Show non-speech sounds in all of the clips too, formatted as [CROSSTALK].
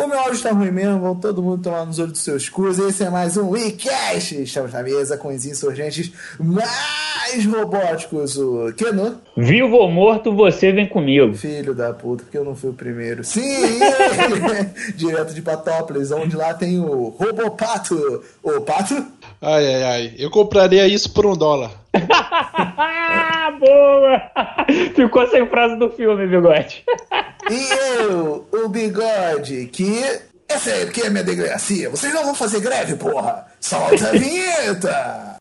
O meu áudio tá ruim mesmo, vão todo mundo tomar nos olhos dos seus cus. Esse é mais um WeCast. Estamos na mesa com os insurgentes mais robóticos. O Keno. Vivo ou morto, você vem comigo. Filho da puta, porque eu não fui o primeiro. Sim! [LAUGHS] Direto de Patópolis, onde lá tem o Robopato. O Pato? Ai, ai, ai. Eu compraria isso por um dólar. [LAUGHS] Boa! Ficou sem frase do filme, bigode. E eu, o bigode, que. Essa é a minha delegacia. Vocês não vão fazer greve, porra! Solta a vinheta!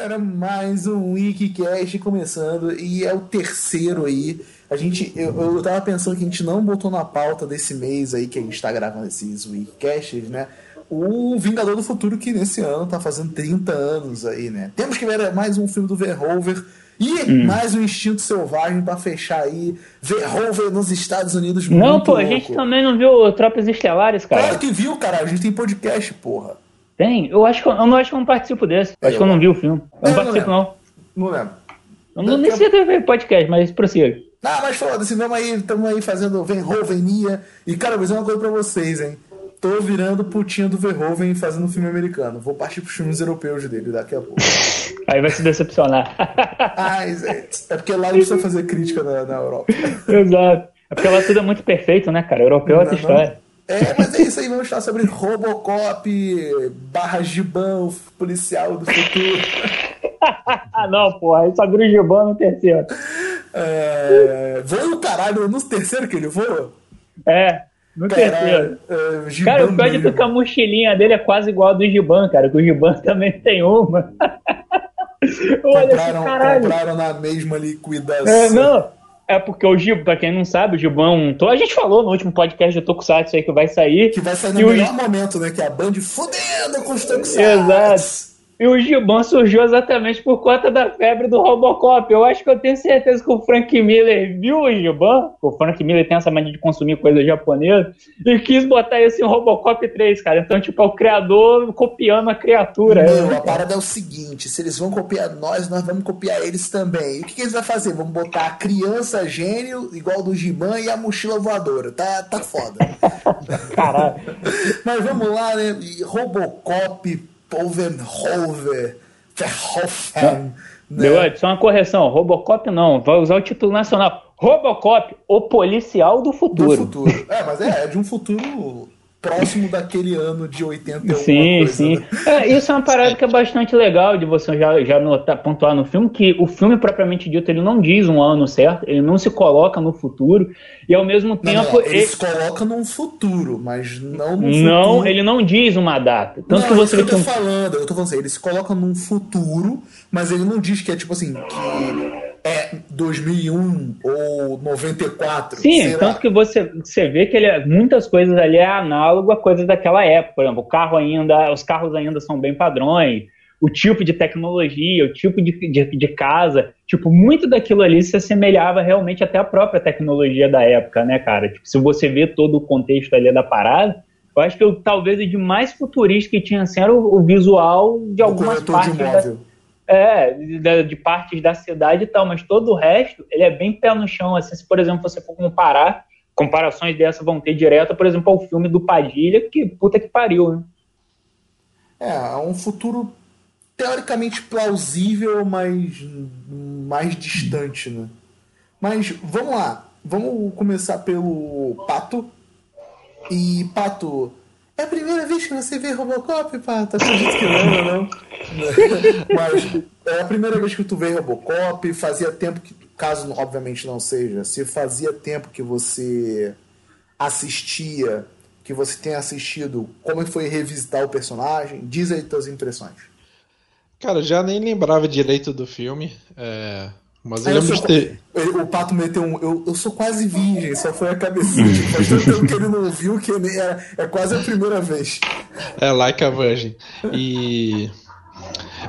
Galera. Mais um Wikicast começando. E é o terceiro aí. A gente, eu, eu tava pensando que a gente não botou na pauta desse mês aí que a gente tá gravando esses Wikicasts, né? O Vingador do Futuro, que nesse ano tá fazendo 30 anos aí, né? Temos que ver mais um filme do Verhoeven. E mais um Instinto Selvagem pra fechar aí. Verhoeven nos Estados Unidos. Não, pô, a louco. gente também não viu Tropas Estelares, cara. Claro que viu, cara. A gente tem podcast, porra. Tem? Eu acho que eu, eu não acho que eu não participo desse. Eu acho que eu não vi o filme. Eu É, não não participo, lembro. não. Não lembro. Eu não nem sei se teve podcast, mas prossiga. Ah, mas foda-se, vamos aí, estamos aí fazendo Verhovenia. E, cara, vou dizer uma coisa pra vocês, hein? Tô virando putinha do Verhoeven fazendo filme americano. Vou partir pros filmes europeus dele daqui a pouco. [LAUGHS] Aí vai se decepcionar. [LAUGHS] Ai, é porque lá não precisa fazer crítica na, na Europa. [LAUGHS] Exato. É porque lá tudo é muito perfeito, né, cara? Europeu é outra Não, não. É, mas é isso aí, vamos falar sobre Robocop, barra Gibão, policial do futuro. Ah, [LAUGHS] não, porra. Aí só vira o Gibão no terceiro. É, voa no caralho, no terceiro que ele voa? É, no terceiro. Caralho, é, Gibão Cara, o pior de é que a mochilinha dele é quase igual a do Giban, cara. Que o Giban [LAUGHS] também tem uma. [LAUGHS] Olha compraram, compraram na mesma liquidação. É, não, é porque o Giban, pra quem não sabe, o Giban, um to- a gente falou no último podcast do Tokusatsu aí que vai sair. Que vai sair no E o- melhor momento, né? Que é a Band fudendo com os Tokusatsu. Exato. E o Giban surgiu exatamente por conta da febre do Robocop. Eu acho que eu tenho certeza que o Frank Miller viu o Giban, o Frank Miller tem essa mania de consumir coisa japonesa, e quis botar isso em Robocop 3, cara. Então, tipo, é o criador copiando a criatura. É, a parada é o seguinte: se eles vão copiar nós, nós vamos copiar eles também. E o que, que eles vão fazer? Vamos botar a criança gênio, igual do Giban, e a mochila voadora. Tá, tá foda. [LAUGHS] Caralho. Mas vamos lá, né? Robocop, Povenhover, Verhoeven. Né? Bigode, só uma correção. Robocop não, vai usar o título nacional. Robocop, o policial do Do futuro. futuro. É, mas é, é de um futuro próximo daquele ano de 81. Sim, coisa, sim. né? É, isso é uma parada que é bastante legal de você já, já notar, pontuar no filme, que o filme, propriamente dito, ele não diz um ano certo, ele não se coloca no futuro, e ao mesmo Não, tempo. não, ele ele- se coloca num futuro, mas não no não, futuro. ele não diz uma data. Tanto não, que você que eu tô falando, eu tô falando assim, ele se coloca num futuro, mas ele não diz que é tipo assim, que é 2001 ou 94. Sim, tanto lá. que você, você vê que ele, é- muitas coisas ali é análogo a coisas daquela época. Por exemplo, o carro ainda, os carros ainda são bem padrões, o tipo de tecnologia, o tipo de, de, de casa, tipo, muito daquilo ali se assemelhava realmente até à própria tecnologia da época, né, cara? Tipo, se você vê todo o contexto ali da parada, eu acho que eu, talvez o de mais futurista que tinha assim, era o, o visual de algumas de partes imóvel. É, de, de partes da cidade e tal, mas todo o resto, ele é bem pé no chão, assim, se por exemplo você for comparar, comparações dessa vão ter direta, por exemplo, ao filme do Padilha, que puta que pariu, né? É, um futuro teoricamente plausível, mas mais distante, né? Mas vamos lá, vamos começar pelo Pato. E Pato, é a primeira vez que você vê Robocop, Pato? Acredito que não, não. [LAUGHS] Mas é a primeira vez que tu vê Robocop, fazia tempo que, caso obviamente não seja, se fazia tempo que você assistia, que você tenha assistido, como foi revisitar o personagem, diz aí tuas impressões. Cara, já nem lembrava direito do filme. é, Mas eu lembro sou- de ter. ele- O Pato meteu um. Eu, eu sou quase virgem, só foi a cabecinha. Tipo, faz tanto tempo que ele não viu que nem é, é quase a primeira vez. É, Like a Virgin. E.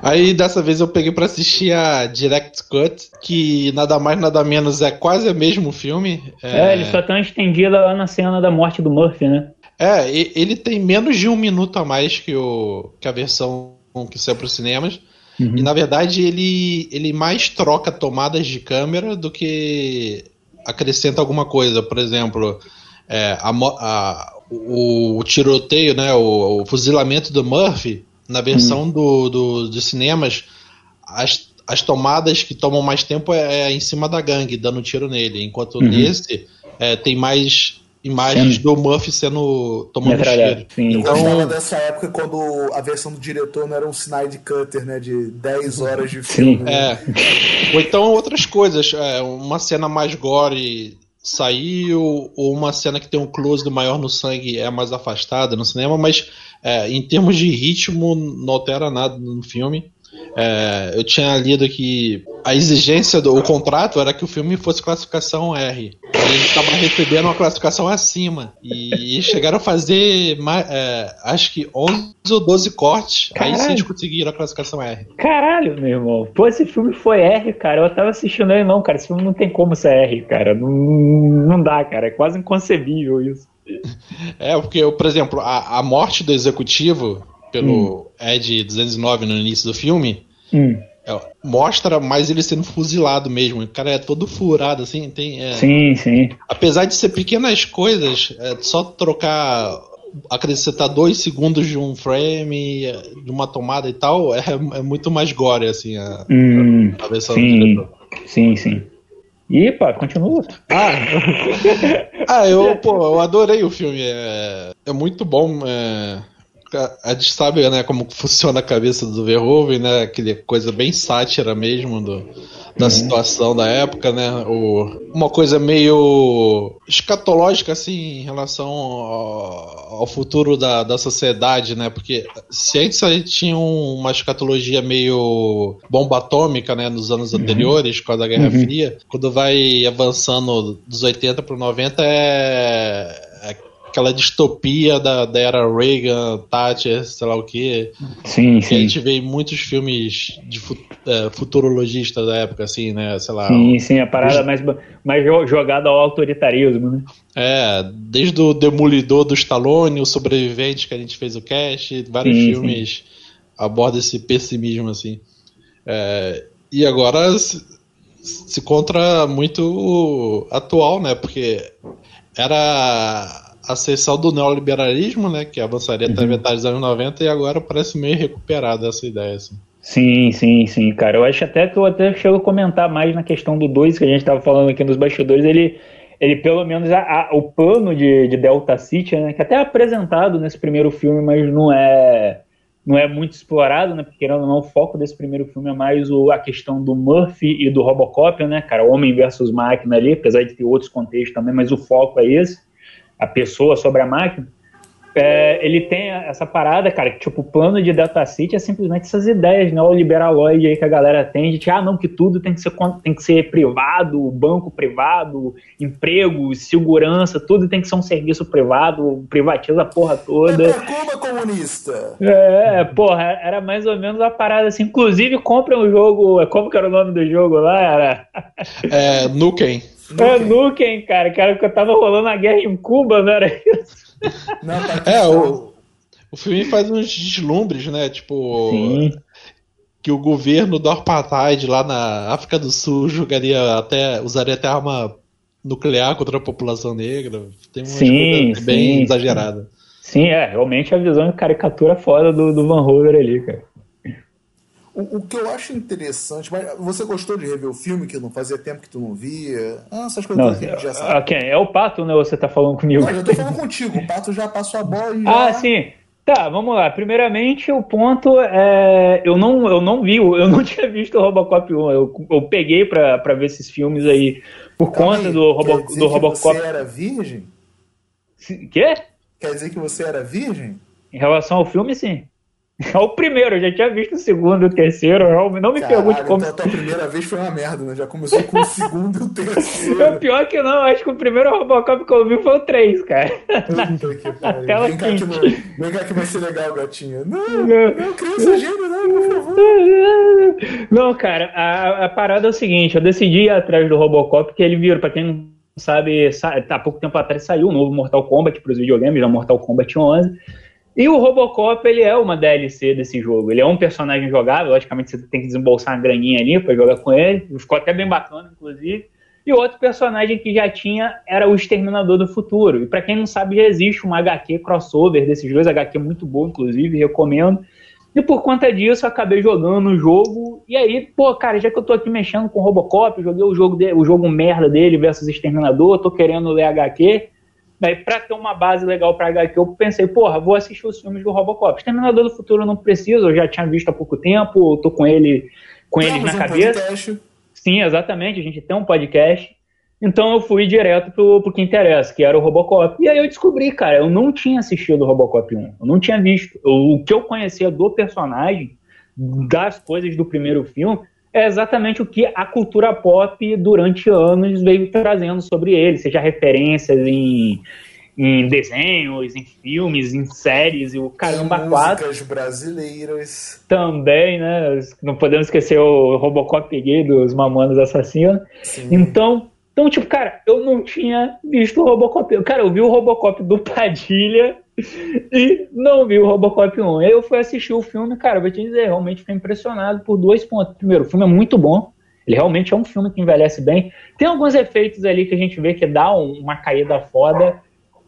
Aí dessa vez eu peguei para assistir a Direct Cut, que nada mais nada menos é quase o mesmo filme. É, é ele só tá estendido lá na cena da morte do Murphy, né? É, ele tem menos de um minuto a mais que, o, que a versão que saiu para os cinemas. Uhum. E na verdade ele, ele mais troca tomadas de câmera do que acrescenta alguma coisa. Por exemplo, é, a, a, o, o, tiroteio, né, o, o, fuzilamento do Murphy, na versão uhum. do, do, dos cinemas, as, as tomadas que tomam mais tempo é, é em cima da gangue, dando tiro nele. Enquanto uhum. nesse é, tem mais imagens do Murphy sendo tomando cheiro. Sim. Então, eu gostava dessa época quando a versão do diretor não era um Snide Cutter, né? De 10 horas de filme. Sim. É. Ou então outras coisas. É, uma cena mais gore saiu, ou uma cena que tem um close do maior no sangue é mais afastada no cinema, mas é, em termos de ritmo não altera nada no filme. É, eu tinha lido que a exigência do contrato era que o filme fosse classificação R. Ele estava recebendo uma classificação acima. E chegaram a fazer, é, acho que 11 ou 12 cortes. Caralho. Aí sim eles conseguiram a classificação R. Caralho, meu irmão. Pô, esse filme foi R, cara. Eu tava assistindo ele, não, cara. Esse filme não tem como ser R, cara. Não, não dá, cara. É quase inconcebível isso. É, porque, por exemplo, a, a morte do executivo pelo hum. Ed 209 no início do filme, hum. é, mostra mais ele sendo fuzilado mesmo. O cara é todo furado, assim. Tem, é, sim, sim. Apesar de ser pequenas coisas, é só trocar. Acrescentar dois segundos de um frame, de uma tomada e tal, é, é muito mais gore, assim, a, hum, a versão sim, do diretor. Sim, sim. E, pá, continua. Ah, [LAUGHS] ah eu, pô, eu adorei o filme. É, é muito bom. É, a gente sabe né, como funciona a cabeça do Verhoeven, né? Aquele coisa bem sátira mesmo do, da uhum. situação da época, né? O, uma coisa meio escatológica assim em relação ao, ao futuro da, da sociedade, né? Porque se antes a gente tinha uma escatologia meio bomba atômica, né? Nos anos uhum. anteriores, com a Guerra uhum. Fria, quando vai avançando dos 80 para 90 é aquela distopia da, da era Reagan, Thatcher, sei lá o que. Sim, que sim. A gente vê em muitos filmes de é, futurologistas da época, assim, né? Sei lá. Sim, sim, a parada mais, mais jogada ao autoritarismo, né? É, desde o Demolidor do Stallone, o Sobrevivente, que a gente fez o cast, vários sim, filmes sim. abordam esse pessimismo, assim. É, e agora se, se encontra muito atual, né? Porque era ascensão do neoliberalismo, né, que avançaria uhum. até metade dos anos 90 e agora parece meio recuperada essa ideia. Assim. Sim, sim, sim, cara. Eu acho até que eu até chego a comentar mais na questão do 2 que a gente estava falando aqui nos bastidores, ele ele pelo menos a, a, o plano de, de, Delta City, né, que até é apresentado nesse primeiro filme, mas não é não é muito explorado, né? Porque não, o foco desse primeiro filme é mais o, a questão do Murphy e do Robocop, né, cara? Homem versus máquina ali, apesar de ter outros contextos também, mas o foco é esse a pessoa sobre a máquina, é, ele tem essa parada, cara, que tipo, o plano de City é simplesmente essas ideias neoliberaloide aí que a galera tem, de que, ah, não, que tudo tem que ser, tem que ser privado, banco privado, emprego, segurança, tudo tem que ser um serviço privado, privatiza a porra toda. É Cuba comunista! É, porra, era mais ou menos a parada assim, inclusive comprem o jogo, como que era o nome do jogo lá? Era... É, Nukem. É Nukem, cara, cara, que eu tava rolando a guerra em Cuba, não era isso? [LAUGHS] Não, tá é, o, o filme faz uns deslumbres, né? Tipo. Sim. Que o governo do Apartheid lá na África do Sul jogaria até. usaria até arma nuclear contra a população negra. Tem uma sim, sim, bem exagerada. Sim, é, realmente a visão de caricatura foda do, do Van Hoover ali, cara. O, o, que eu acho interessante, mas você gostou de rever o filme que não fazia tempo que tu não via? Ah, essas coisas não, que a gente já sabe. Okay, é o Pato, né? Você tá falando comigo? Não, eu tô falando contigo. O Pato já passou a bola e já... Ah, sim. Tá, vamos lá. Primeiramente, o ponto é. Eu não, eu não vi, eu [LAUGHS] não tinha visto o Robocop 1. Eu, eu peguei pra, pra ver esses filmes aí por Calma conta aí, do, Robo, do Robocop. Você era virgem? Quê? Quer dizer que você era virgem? Em relação ao filme, sim. É o primeiro, eu já tinha visto o segundo e o terceiro. Não me Caralho, pergunte como. Então a tua primeira vez foi uma merda, né? Já começou com o segundo e o terceiro. É pior que não, acho que o primeiro Robocop que eu vi foi o 3, cara. Puta que pariu. [LAUGHS] Vem cá, que não, vem cá que vai ser legal, gatinha. Não, não, não criança gênio, não, por favor. Não, cara, a, a, parada é o seguinte, eu decidi ir atrás do Robocop, porque ele virou, pra quem não sabe, há pouco tempo atrás saiu o novo Mortal Kombat para os videogames, já Mortal Kombat 11, e o Robocop, ele é uma DLC desse jogo. Ele é um personagem jogável, logicamente você tem que desembolsar uma graninha ali para jogar com ele. Ficou até bem bacana, inclusive. E outro personagem que já tinha era o Exterminador do Futuro. E para quem não sabe, já existe uma HQ crossover desses dois, HQ muito boa, inclusive, recomendo. E por conta disso, acabei jogando o jogo. E aí, pô, cara, já que eu tô aqui mexendo com o Robocop, joguei o jogo, de, o jogo merda dele versus Exterminador, tô querendo ler HQ. Daí, pra ter uma base legal pra HQ, eu pensei, porra, vou assistir os filmes do Robocop. Exterminador do Futuro eu não preciso, eu já tinha visto há pouco tempo, tô com ele com eles na um cabeça. Podcast. Sim, exatamente, a gente tem um podcast. Então eu fui direto pro, pro que interessa, que era o Robocop. E aí eu descobri, cara, eu não tinha assistido o Robocop 1, eu não tinha visto. O que eu conhecia do personagem, das coisas do primeiro filme, é exatamente o que a cultura pop durante anos veio trazendo sobre ele, seja referências em, em desenhos, em filmes, em séries e o caramba quatro. Músicas brasileiras. Também, né? Não podemos esquecer o Robocop gay dos Mamonas Assassinos. Então, então, tipo, cara, eu não tinha visto o Robocop. Cara, eu vi o Robocop do Padilha [LAUGHS] e não vi o Robocop 1. Aí eu fui assistir o filme, cara, vou te dizer, realmente fiquei impressionado por dois pontos. Primeiro, o filme é muito bom. Ele realmente é um filme que envelhece bem. Tem alguns efeitos ali que a gente vê que dá uma caída foda.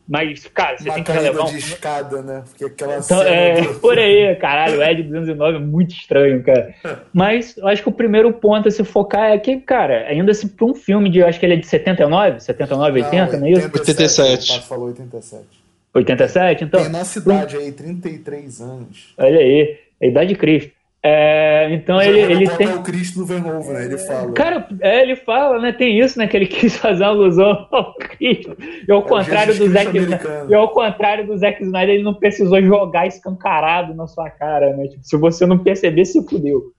Mas, cara, você Uma tem que relevar um... de escada, né? Porque aquela então, é, do... Por aí, caralho, o Ed 209 é muito estranho, cara. Mas eu acho que o primeiro ponto a se focar é que, cara, ainda assim, pra um filme de, eu acho que ele é de 79, 79, 80, não, não é isso? 87. O falou 87. 87, então. Tem a nossa idade aí, 33 anos. Olha aí, a idade de Cristo. É, então ele, ele tem. o Cristo do Verhoeven, né? Ele fala. Cara, é, ele fala, né? Tem isso, né? Que ele [LAUGHS] quis fazer uma alusão ao Cristo. E ao é contrário do Zack Snyder. E ao contrário do Zack Snyder, ele não precisou jogar escancarado na sua cara, né? Tipo, se você não perceber, se fudeu.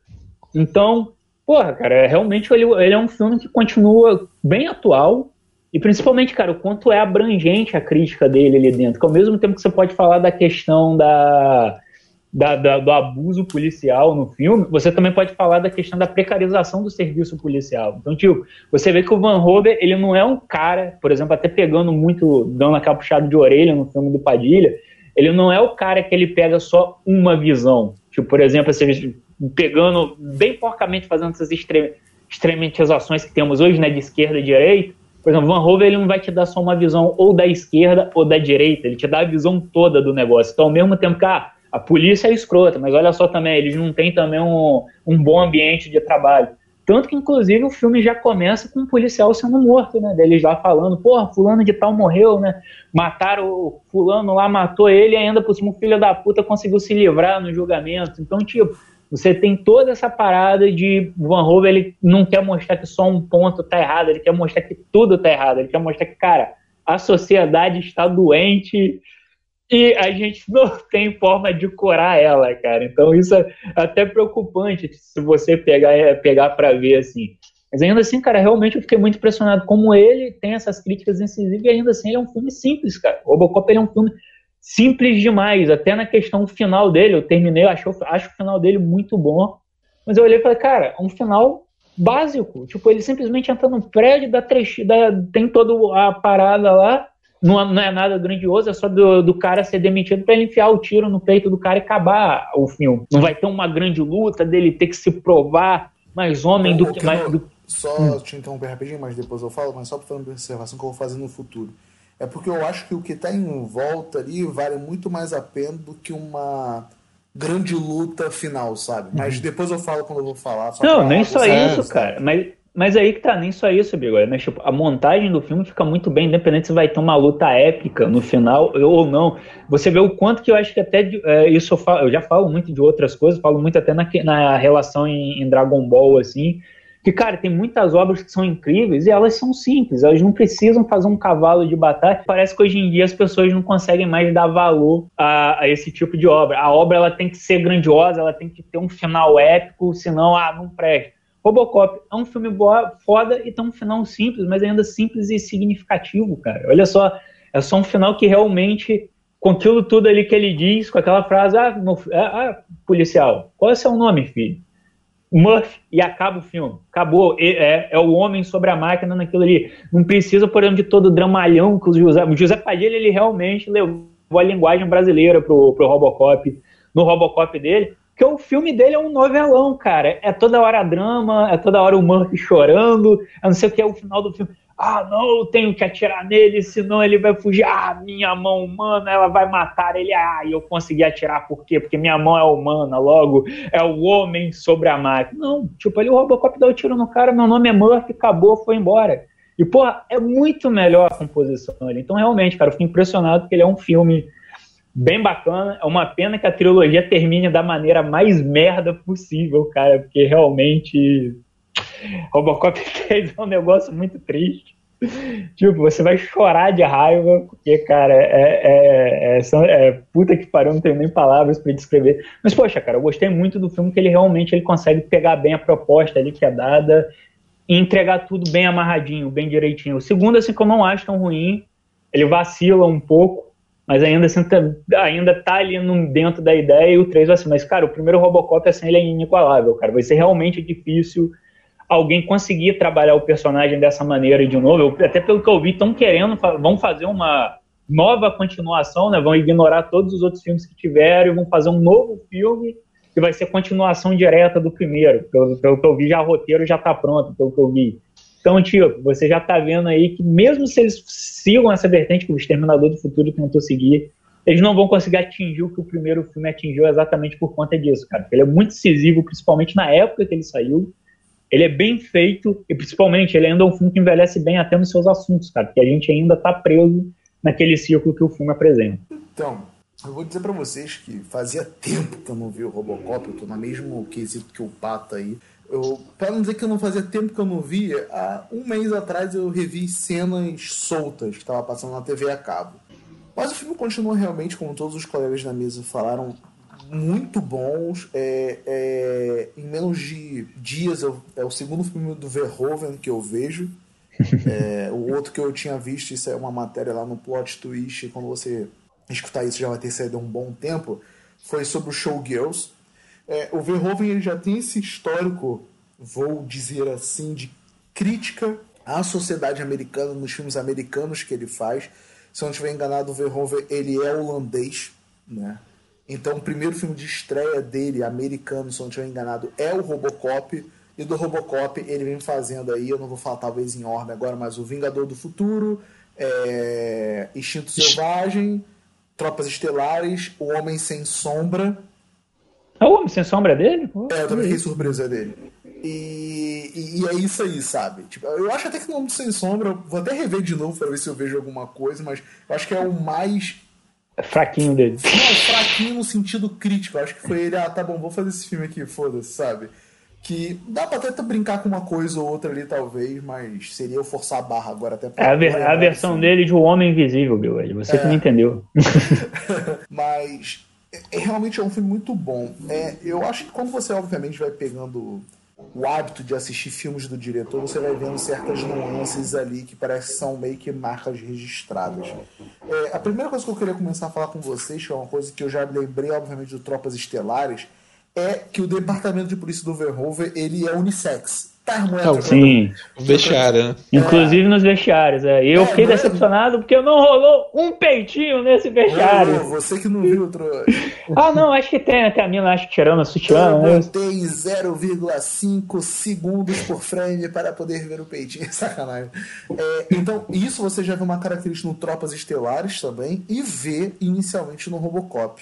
Então, porra, cara, realmente ele, ele é um filme que continua bem atual. E principalmente, cara, o quanto é abrangente a crítica dele ali dentro. Que ao mesmo tempo que você pode falar da questão da da, da, do abuso policial no filme, você também pode falar da questão da precarização do serviço policial. Então, tipo, você vê que o Van Rober, ele não é um cara, por exemplo, até pegando muito, dando aquela puxada de orelha no filme do Padilha, ele não é o cara que ele pega só uma visão. Tipo, por exemplo, assim, pegando bem porcamente, fazendo essas extre extrematizações que temos hoje, né, de esquerda e direita, por exemplo, Van Rover ele não vai te dar só uma visão ou da esquerda ou da direita, ele te dá a visão toda do negócio. Então, ao mesmo tempo que ah, a polícia é escrota, mas olha só também, eles não têm também um, um bom ambiente de trabalho. Tanto que, inclusive, o filme já começa com um policial sendo morto, né? Deles lá falando, porra, fulano de tal morreu, né? Mataram o fulano lá, matou ele e ainda por cima o filho da puta conseguiu se livrar no julgamento. Então, tipo, você tem toda essa parada de Van Hove, ele não quer mostrar que só um ponto tá errado, ele quer mostrar que tudo tá errado, ele quer mostrar que, cara, a sociedade está doente e a gente [LAUGHS] não tem forma de curar ela, cara. Então isso é até preocupante se você pegar é, pegar para ver assim. Mas ainda assim, cara, realmente eu fiquei muito impressionado como ele tem essas críticas incisivas e ainda assim ele é um filme simples, cara. O Robocop é um filme simples demais, até na questão final dele, eu terminei, eu acho, acho o final dele muito bom, mas eu olhei e falei, cara, é um final básico, tipo, ele simplesmente entra no prédio, dá, dá tem toda a parada lá, não, não é nada grandioso, é só do, do cara ser demitido para ele enfiar o tiro no peito do cara e acabar o filme. Não vai ter uma grande luta dele ter que se provar mais homem do que, mais. Do... Só hum. te interromper rapidinho, mas depois eu falo, mas só para fazer uma observação que eu vou fazer no futuro. É porque eu acho que o que está em volta ali vale muito mais a pena do que uma grande luta final, sabe? Mas uhum. depois eu falo quando eu vou falar. não, nem só isso, cara. Mas mas aí que tá, nem só isso, Bigode, mas tipo, a montagem do filme fica muito bem, independente se vai ter uma luta épica no final ou não. Você vê o quanto que eu acho que até é, isso eu, falo, eu, já falo muito de outras coisas, falo muito até na, na relação em, em, Dragon Ball, assim, que, cara, tem muitas obras que são incríveis e elas são simples, elas não precisam fazer um cavalo de batalha. Parece que hoje em dia as pessoas não conseguem mais dar valor a, a esse tipo de obra. A obra ela tem que ser grandiosa, ela tem que ter um final épico, senão, ah, não presta. Robocop é um filme boa, foda e tem um final simples, mas ainda simples e significativo, cara. Olha só, é só um final que realmente, com aquilo tudo ali que ele diz, com aquela frase, ah, no, ah, ah policial, qual é o seu nome, filho? Murphy e acaba o filme. Acabou. É, é o homem sobre a máquina naquilo ali. Não precisa, por exemplo, de todo o dramalhão que o José. O José Padilha, ele realmente levou a linguagem brasileira pro, pro Robocop, no Robocop dele. Porque o filme dele é um novelão, cara. É toda hora drama, é toda hora o Murphy chorando, eu não sei o que é o final do filme. Ah, não, eu tenho que atirar nele, senão ele vai fugir. Ah, minha mão humana, ela vai matar ele. Ah, eu consegui atirar por quê? Porque minha mão é humana, logo é o homem sobre a máquina. Não, tipo, ali o Robocop dá o um tiro no cara, meu nome é Murphy, acabou, foi embora. E, porra, é muito melhor a composição dele. Então, realmente, cara, eu fiquei impressionado porque ele é um filme bem bacana. É uma pena que a trilogia termine da maneira mais merda possível, cara, porque realmente Robocop [LAUGHS] 3 é um negócio muito triste. Tipo, você vai chorar de raiva, porque, cara, é, é, é, é puta que pariu, não tenho nem palavras para descrever. Mas, poxa, cara, eu gostei muito do filme, que ele realmente ele consegue pegar bem a proposta ali que é dada e entregar tudo bem amarradinho, bem direitinho. O segundo, assim, que eu não acho tão ruim, ele vacila um pouco, mas ainda assim, tá, ainda tá ali no, dentro da ideia, e o 3 assim, mas, cara, o primeiro Robocop, assim, ele é inigualável, cara, vai ser realmente difícil alguém conseguir trabalhar o personagem dessa maneira de novo. Eu, até pelo que eu vi, estão querendo, vão fazer uma nova continuação, né? Vão ignorar todos os outros filmes que tiveram e vão fazer um novo filme que vai ser continuação direta do primeiro. Pelo, pelo que eu vi, já o roteiro já está pronto, pelo que eu vi. Então, tipo, você já está vendo aí que mesmo se eles sigam essa vertente que o Exterminador do Futuro tentou seguir, eles não vão conseguir atingir o que o primeiro filme atingiu exatamente por conta disso, cara. Ele é muito decisivo, principalmente na época que ele saiu, ele é bem feito e principalmente ele ainda é um filme que envelhece bem até nos seus assuntos, cara, porque a gente ainda está preso naquele ciclo que o filme apresenta. Então, eu vou dizer para vocês que fazia tempo que eu não vi o Robocop, eu tô no mesmo quesito que o Pato aí. Eu, para não dizer que eu não fazia tempo que eu não via, há um mês atrás eu revi cenas soltas que estava passando na TV a cabo. Mas o filme continua realmente, como todos os colegas da mesa falaram, muito bons. É, é, em menos de dias eu, é o segundo filme do Verhoeven que eu vejo. [LAUGHS] É, o outro que eu tinha visto, isso é uma matéria lá no Plot Twist, quando você escutar isso já vai ter saído há um bom tempo, foi sobre o Showgirls. É, o Verhoeven ele já tem esse histórico, vou dizer assim, de crítica à sociedade americana nos filmes americanos que ele faz. Se eu não estiver enganado, o Verhoeven ele é holandês, né? Então, o primeiro filme de estreia dele, americano, se não estiver enganado, é o Robocop. E do Robocop ele vem fazendo aí, eu não vou falar talvez em ordem agora, mas o Vingador do Futuro, é... Instinto Selvagem, Tropas Estelares, O Homem Sem Sombra. É o Homem Sem Sombra dele? é, eu também fiquei surpresa dele. E, e, e, é isso aí, sabe? Tipo, eu acho até que o Homem Sem Sombra, vou até rever de novo para ver se eu vejo alguma coisa, mas eu acho que é o mais fraquinho dele. Não, fraquinho no sentido crítico. Acho que foi ele, ah, tá bom, vou fazer esse filme aqui, foda-se, sabe? Que dá pra até brincar com uma coisa ou outra ali, talvez, mas seria eu forçar a barra agora até pra. É a, ver, a versão assim. dele de O Homem Invisível, Bill. Você é. que não entendeu. [LAUGHS] mas é, realmente é um filme muito bom. É, eu acho que quando você, obviamente, vai pegando o hábito de assistir filmes do diretor, você vai vendo certas nuances ali que parece que são meio que marcas registradas. É, a primeira coisa que eu queria começar a falar com vocês, que é uma coisa que eu já lembrei, obviamente, do Tropas Estelares, é que o departamento de polícia do Verhoeven ele é unissex. Termométrico. Sim. O vestiário, né? Inclusive nos vestiários. É. Eu é, fiquei é? decepcionado porque não rolou um peitinho nesse vestiário. Não, você que não viu, outro. [LAUGHS] ah, não, acho que tem até a mina, acho que tirando a sutiã. Eu botei 0,5 segundos por frame para poder ver o peitinho. [LAUGHS] Sacanagem. É, então, isso você já vê uma característica no Tropas Estelares também e vê inicialmente no Robocop.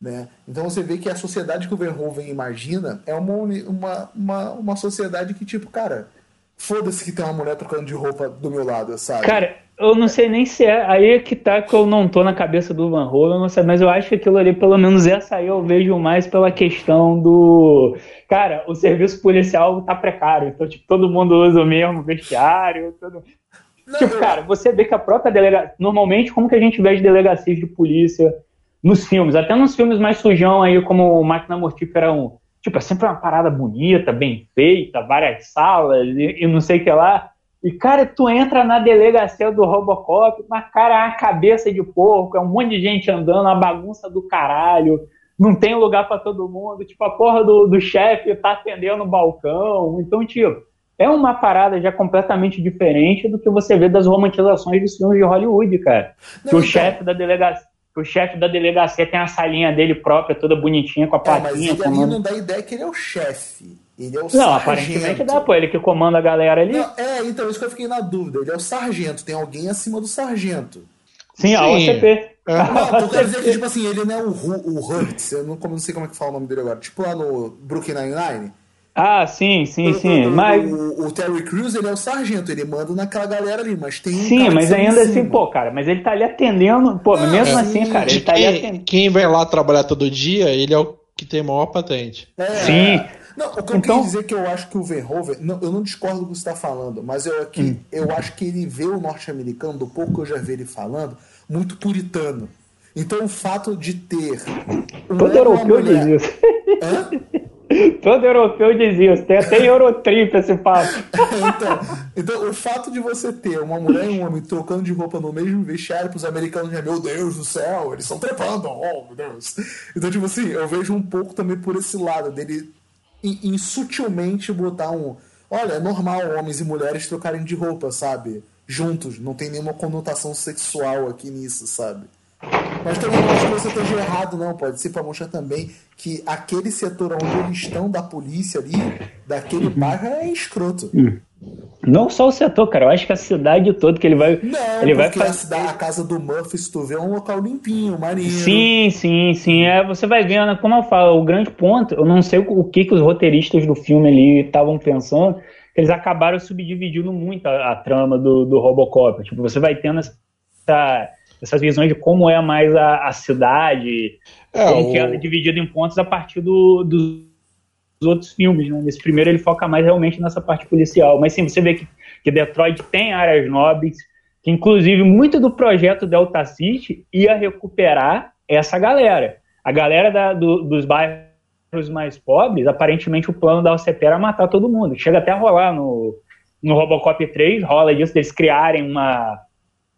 Né? Então você vê que a sociedade que o Verhoeven imagina é uma, uma, uma, uma sociedade que, tipo, cara, foda-se que tem uma mulher trocando de roupa do meu lado, sabe? Cara, eu não sei nem se é. Aí é que tá que eu não tô na cabeça do Van Hoven, não sei, mas eu acho que aquilo ali, pelo menos essa aí, eu vejo mais pela questão do. Cara, o serviço policial tá precário, então, tipo, todo mundo usa o mesmo vestiário. Todo... Não, tipo, cara, você vê que a própria delegacia. Normalmente, como que a gente vê as delegacias de polícia nos filmes, até nos filmes mais sujão aí, como Máquina Mortífera 1. Tipo, é sempre uma parada bonita, bem feita, várias salas e, e não sei o que lá. E, cara, tu entra na delegacia do Robocop, na cara é uma cabeça de porco, é um monte de gente andando, uma bagunça do caralho. não tem lugar para todo mundo, tipo, a porra do, do chefe tá atendendo o balcão. Então, tipo, é uma parada já completamente diferente do que você vê das romantizações dos filmes de Hollywood, cara. Não, que o então... chefe da delegacia o chefe da delegacia tem a salinha dele própria, toda bonitinha, com a é, plaquinha. Mas ele não dá ideia que ele é o chefe. Ele é o não, sargento. aparentemente dá, pô. Ele que comanda a galera ali. Não, é, então, isso que eu fiquei na dúvida. Ele é o sargento, tem alguém acima do sargento. Sim, Sim. a OCP. É. Não, eu quero dizer que, tipo assim, ele não é o, o Hurts, eu não, não sei como é que fala o nome dele agora. Tipo lá no Brooklyn Nine-Nine. Ah, sim, sim, sim. O, mas... O, o, Terry Crews, ele é o sargento, ele manda naquela galera ali, mas tem um Sim, mas ainda assim, pô, cara, mas ele tá ali atendendo, pô, não, mesmo é, assim, cara, ele tá quem, ali atendendo. Quem vai lá trabalhar todo dia, ele é o que tem maior patente. É, sim. Não, o que eu então... queria dizer é que eu acho que o Verhoeven, não, eu não discordo do que você está falando, mas eu, que, hum. eu acho que ele vê o norte-americano, do pouco que eu já vi ele falando, muito puritano. Então o fato de ter. Todo europeu mulher... diz isso. Hã? [LAUGHS] Todo europeu diz isso, tem até Eurotrip esse papo. então, então, o fato de você ter uma mulher e um homem trocando de roupa no mesmo vestiário para os americanos já, meu Deus do céu, eles estão trepando, oh meu Deus. Então, tipo assim, eu vejo um pouco também por esse lado, dele insutilmente botar um. Olha, é normal homens e mulheres trocarem de roupa, sabe? Juntos, não tem nenhuma conotação sexual aqui nisso, sabe? Mas também não acho que você esteja errado, não. Pode ser para mostrar também que aquele setor onde eles estão da polícia ali, daquele bairro, é escroto. Hum. Não só o setor, cara. Eu acho que a cidade toda que ele vai. Não, ele vai fazer... a, cidade, a casa do Murphy, se tu vê, é um local limpinho, maneiro. Sim, sim, sim. É, você vai vendo, como eu falo, o grande ponto, eu não sei o que, que os roteiristas do filme ali estavam pensando, eles acabaram subdividindo muito a, a trama do, do Robocop. Tipo, você vai tendo essa essas visões de como é mais a, a cidade, é, como o... que é dividido em pontos a partir do, dos outros filmes. Né? Nesse primeiro ele foca mais realmente nessa parte policial. Mas sim, você vê que, que Detroit tem áreas nobres, que inclusive muito do projeto Delta City ia recuperar essa galera. A galera da, do, dos bairros mais pobres, aparentemente o plano da OCP era matar todo mundo. Chega até a rolar no, no Robocop 3, rola disso, deles criarem uma,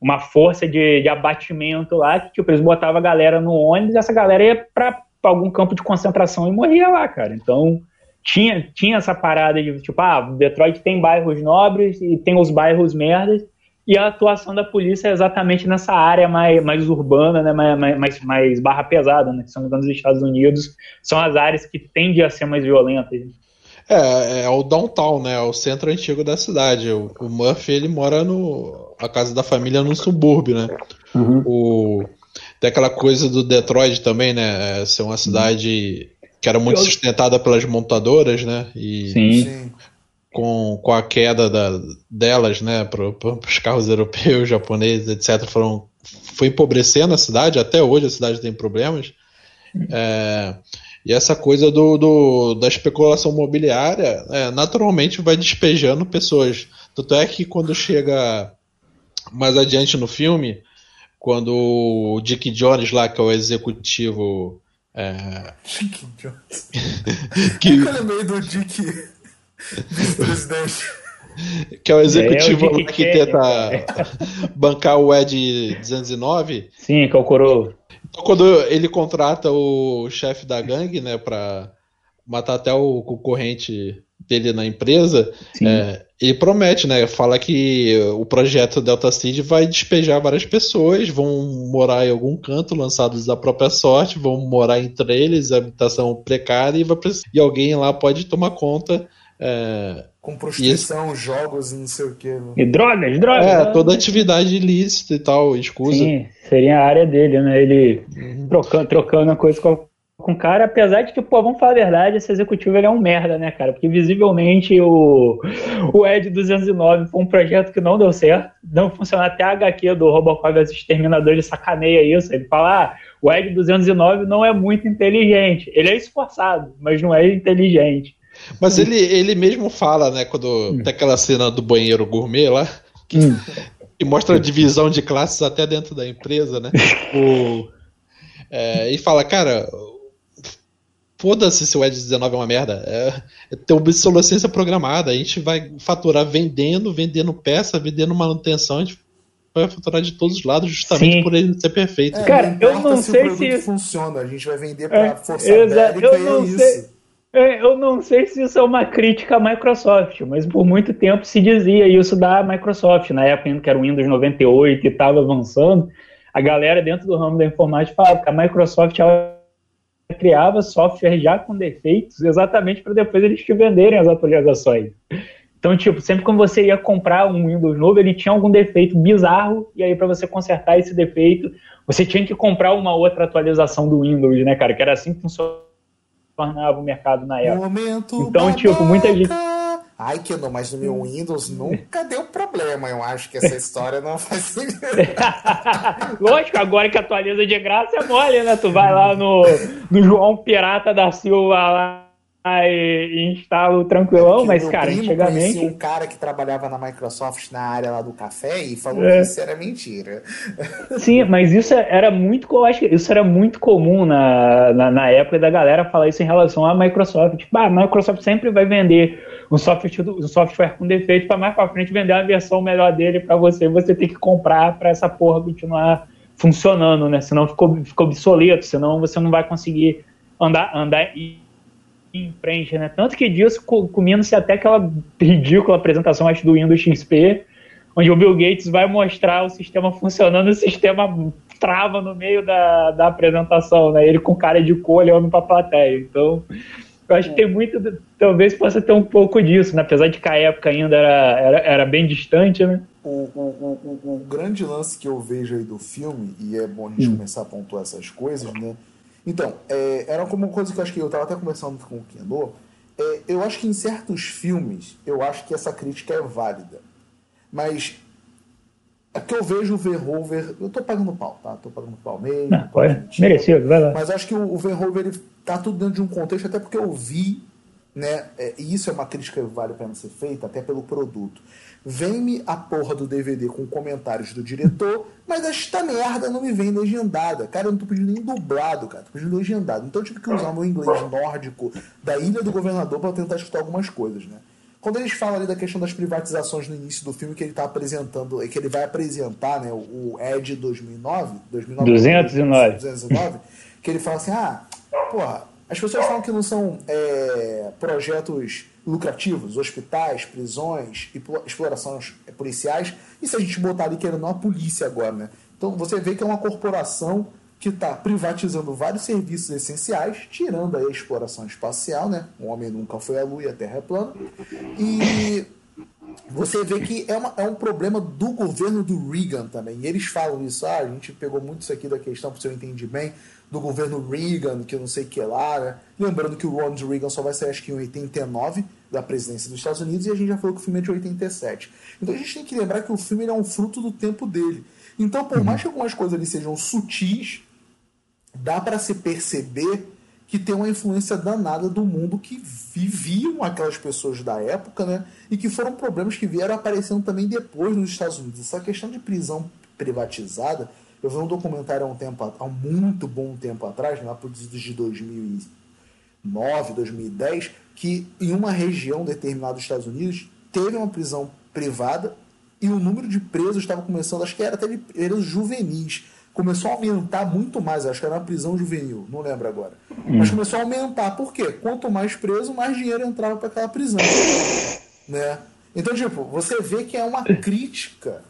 uma força de, de abatimento lá, que tipo, eles botavam a galera no ônibus e essa galera ia para algum campo de concentração e morria lá, cara. Então tinha, tinha essa parada de tipo, ah, Detroit tem bairros nobres e tem os bairros merdas, e a atuação da polícia é exatamente nessa área mais, mais urbana, né, mais, mais, mais barra pesada, né, que são nos Estados Unidos, são as áreas que tendem a ser mais violentas. É, é o downtown, né? É o centro antigo da cidade. O, o Murphy, ele mora no. A casa da família no subúrbio, né? Uhum. O, tem aquela coisa do Detroit também, né? É ser uma cidade que era muito sustentada pelas montadoras, né? E Sim. Com, com a queda da, delas, né? Para os carros europeus, [LAUGHS] japoneses, etc., foram, foi empobrecendo a cidade. Até hoje a cidade tem problemas. É, e essa coisa do, do da especulação imobiliária é, naturalmente vai despejando pessoas. Tanto é que quando chega mais adiante no filme, quando o Dick Jones lá, que é o executivo. É... Dick Jones. [LAUGHS] que... Eu lembrei do Dick vice-presidente. que é o executivo é, o que tenta [LAUGHS] bancar o Ed 209. Sim, que é o coroa. Então, quando ele contrata o chefe da gangue, né, pra matar até o concorrente dele na empresa, é, ele promete, né? Fala que o projeto Delta Seed vai despejar várias pessoas, vão morar em algum canto, lançados da própria sorte, vão morar entre eles, habitação precária, e, vai, e alguém lá pode tomar conta. É, com prostituição, esse... jogos e não sei o que. Né? E drogas, drogas. É, toda atividade ilícita e tal, escusa. Sim, seria a área dele, né? Ele uhum. trocando, trocando a coisa com, com o cara, apesar de que, pô, vamos falar a verdade, esse executivo ele é um merda, né, cara? Porque visivelmente o, o Ed 209 foi um projeto que não deu certo, não funcionou até a HQ do Robocop vs Exterminador, ele sacaneia isso, ele fala, ah, o Ed 209 não é muito inteligente, ele é esforçado, mas não é inteligente. Mas hum. ele, ele mesmo fala, né, quando hum. tem aquela cena do banheiro gourmet lá, que, hum. [LAUGHS] e mostra a divisão de classes até dentro da empresa, né? o, é, e fala, cara, foda-se se o Ed 19 é uma merda. É, é ter obsolescência programada. A gente vai faturar vendendo, vendendo peça, vendendo manutenção. A gente vai faturar de todos os lados, justamente Sim. por ele ser perfeito. É, cara, não eu não se sei se funciona, a gente vai vender para é, força bélica eu não é sei. isso. É, eu não sei se isso é uma crítica à Microsoft, mas por muito tempo se dizia isso da Microsoft, na época que era o Windows 98 e estava avançando, a galera dentro do ramo da informática falava que a Microsoft criava software já com defeitos, exatamente para depois eles te venderem as atualizações. Então, tipo, sempre que você ia comprar um Windows novo, ele tinha algum defeito bizarro, e aí para você consertar esse defeito, você tinha que comprar uma outra atualização do Windows, né, cara? Que era assim que funcionava o mercado na época. Momento então, babaca. tipo, muita gente. Ai, que não, mas no meu Windows nunca deu problema. Eu acho que essa história não faz [LAUGHS] sentido. Lógico, agora que atualiza de graça é mole, né? Tu vai lá no, no João Pirata da Silva lá e, instalo tranquilão, é mas, cara, antigamente. um cara que trabalhava na Microsoft na área lá do café e falou é. que isso era mentira. Sim, mas isso era muito, eu acho que isso era muito comum na, na, na, época da galera falar isso em relação à Microsoft. Tipo, ah, a Microsoft sempre vai vender um software, um software com defeito para mais para frente vender a versão melhor dele para você. Você tem que comprar para essa porra continuar funcionando, né? Senão ficou, ficou obsoleto, senão você não vai conseguir andar, andar e em frente, né? Tanto que disso comendo-se até aquela [LAUGHS] ridícula apresentação acho, do Windows XP, onde o Bill Gates vai mostrar o sistema funcionando, o sistema trava no meio da, da apresentação, né? Ele com cara de cor olhando para a plateia. Então, eu acho que tem muito, talvez possa ter um pouco disso, né? apesar de que a época ainda era, era, era bem distante, né? O, o, o, o, grande lance que eu vejo aí do filme, e é bom a gente hum. começar a pontuar essas coisas, né? Então, é, era como uma coisa que eu acho que eu estava até conversando com o Kendo. É, eu acho que em certos filmes, eu acho que essa crítica é válida. Mas é que eu vejo o Verhoever. Eu tô pagando pau, tá? Tô pagando pau mesmo. Não, pode. Merecido, vai lá. Mas acho que o, o Verhoever ele tá tudo dentro de um contexto, até porque eu vi, né? É, e isso é uma crítica que vale a pena ser feita, até pelo produto. Vem-me a porra do DVD com comentários do diretor, mas esta merda não me vem legendada. Cara, eu não tô pedindo nem dublado, cara. Tô pedindo legendado. Então eu tive que usar o meu inglês nórdico da Ilha do Governador para tentar escutar algumas coisas, né? Quando eles falam ali da questão das privatizações no início do filme, que ele tá apresentando, que ele vai apresentar, né, o Ed 2009, 2009 209. 209, que ele fala assim: ah, porra, as pessoas falam que não são é, projetos lucrativos, hospitais, prisões, explorações policiais, e se a gente botar ali querendo uma polícia agora, né? Então você vê que é uma corporação que está privatizando vários serviços essenciais, tirando a exploração espacial, né? O homem nunca foi à Lua e a Terra é plana. E você vê que é, uma, é um problema do governo do Reagan também. E eles falam isso, ah, a gente pegou muito isso aqui da questão, para você entender bem, do governo Reagan, que eu não sei o que lá, né? Lembrando que o Ronald Reagan só vai sair acho que em 89 da presidência dos Estados Unidos e a gente já falou que o filme é de 87. Então a gente tem que lembrar que o filme é um fruto do tempo dele. Então, por mais que algumas coisas ali sejam sutis, dá para se perceber que tem uma influência danada do mundo que viviam aquelas pessoas da época, né? E que foram problemas que vieram aparecendo também depois nos Estados Unidos. Essa questão de prisão privatizada eu vi um documentário há um tempo, há muito bom tempo atrás, lá produzido de 2009, 2010, que em uma região determinada dos Estados Unidos teve uma prisão privada e o número de presos estava começando, acho que era até de presos juvenis. Começou a aumentar muito mais, acho que era uma prisão juvenil, não lembro agora. Hum. Mas começou a aumentar, por quê? Quanto mais preso, mais dinheiro entrava para aquela prisão. Né? Então, tipo, você vê que é uma crítica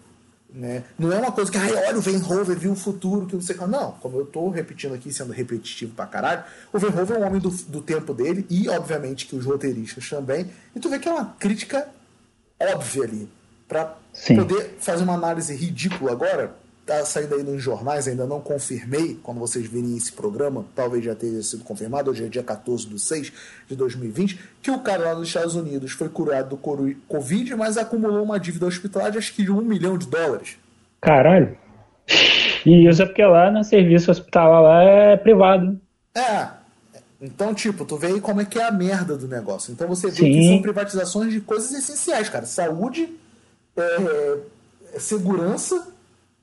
né? Não é uma coisa que, ai, olha, o Verhoeven viu o futuro, que não sei o que. Não, como eu estou repetindo aqui, sendo repetitivo pra caralho, o Verhoeven é um homem do, do tempo dele, e obviamente que os roteiristas também. E tu vê que é uma crítica óbvia ali. Pra Sim. poder fazer uma análise ridícula agora, tá saindo aí nos jornais, ainda não confirmei, quando vocês virem esse programa, talvez já tenha sido confirmado, hoje é dia 14 de 6 de 2020, que o cara lá nos Estados Unidos foi curado do Covid, mas acumulou uma dívida hospitalar de acho que de um milhão de dólares. Caralho. E isso é porque lá no serviço hospitalar lá é privado. É. Então, tipo, tu vê aí como é que é a merda do negócio. Então você vê Sim. que são privatizações de coisas essenciais, cara. Saúde, é, segurança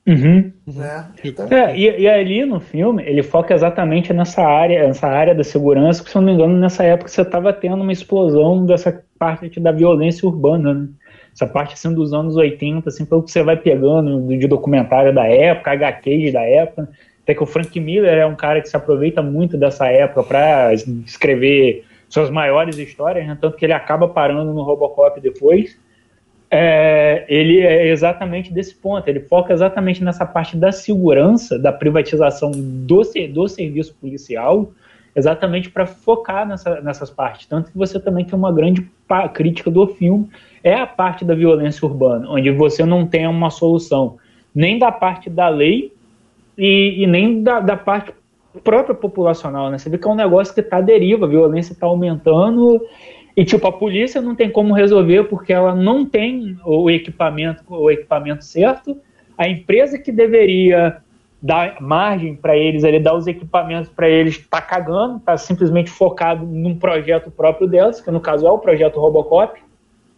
Uhum. Né? Então... É, e, e, ali no filme ele foca exatamente nessa área, nessa área da segurança, que se eu não me engano, nessa época você estava tendo uma explosão dessa parte da violência urbana, né? essa parte assim dos anos 80, assim, pelo que você vai pegando de documentário da época, HQs da época, até que o Frank Miller é um cara que se aproveita muito dessa época para escrever suas maiores histórias, né? tanto que ele acaba parando no Robocop depois. É, ele é exatamente desse ponto, ele foca exatamente nessa parte da segurança, da privatização do, do serviço policial, exatamente para focar nessa, nessas partes. Tanto que você também tem uma grande crítica do filme, é a parte da violência urbana, onde você não tem uma solução nem da parte da lei e, e nem da, da, parte própria populacional, né? Você vê que é um negócio que está deriva, a violência está aumentando e tipo a polícia não tem como resolver porque ela não tem o equipamento, o equipamento certo. A empresa que deveria dar margem para eles, ele dar os equipamentos para eles, está cagando, está simplesmente focado num projeto próprio delas, que no caso é o projeto Robocop,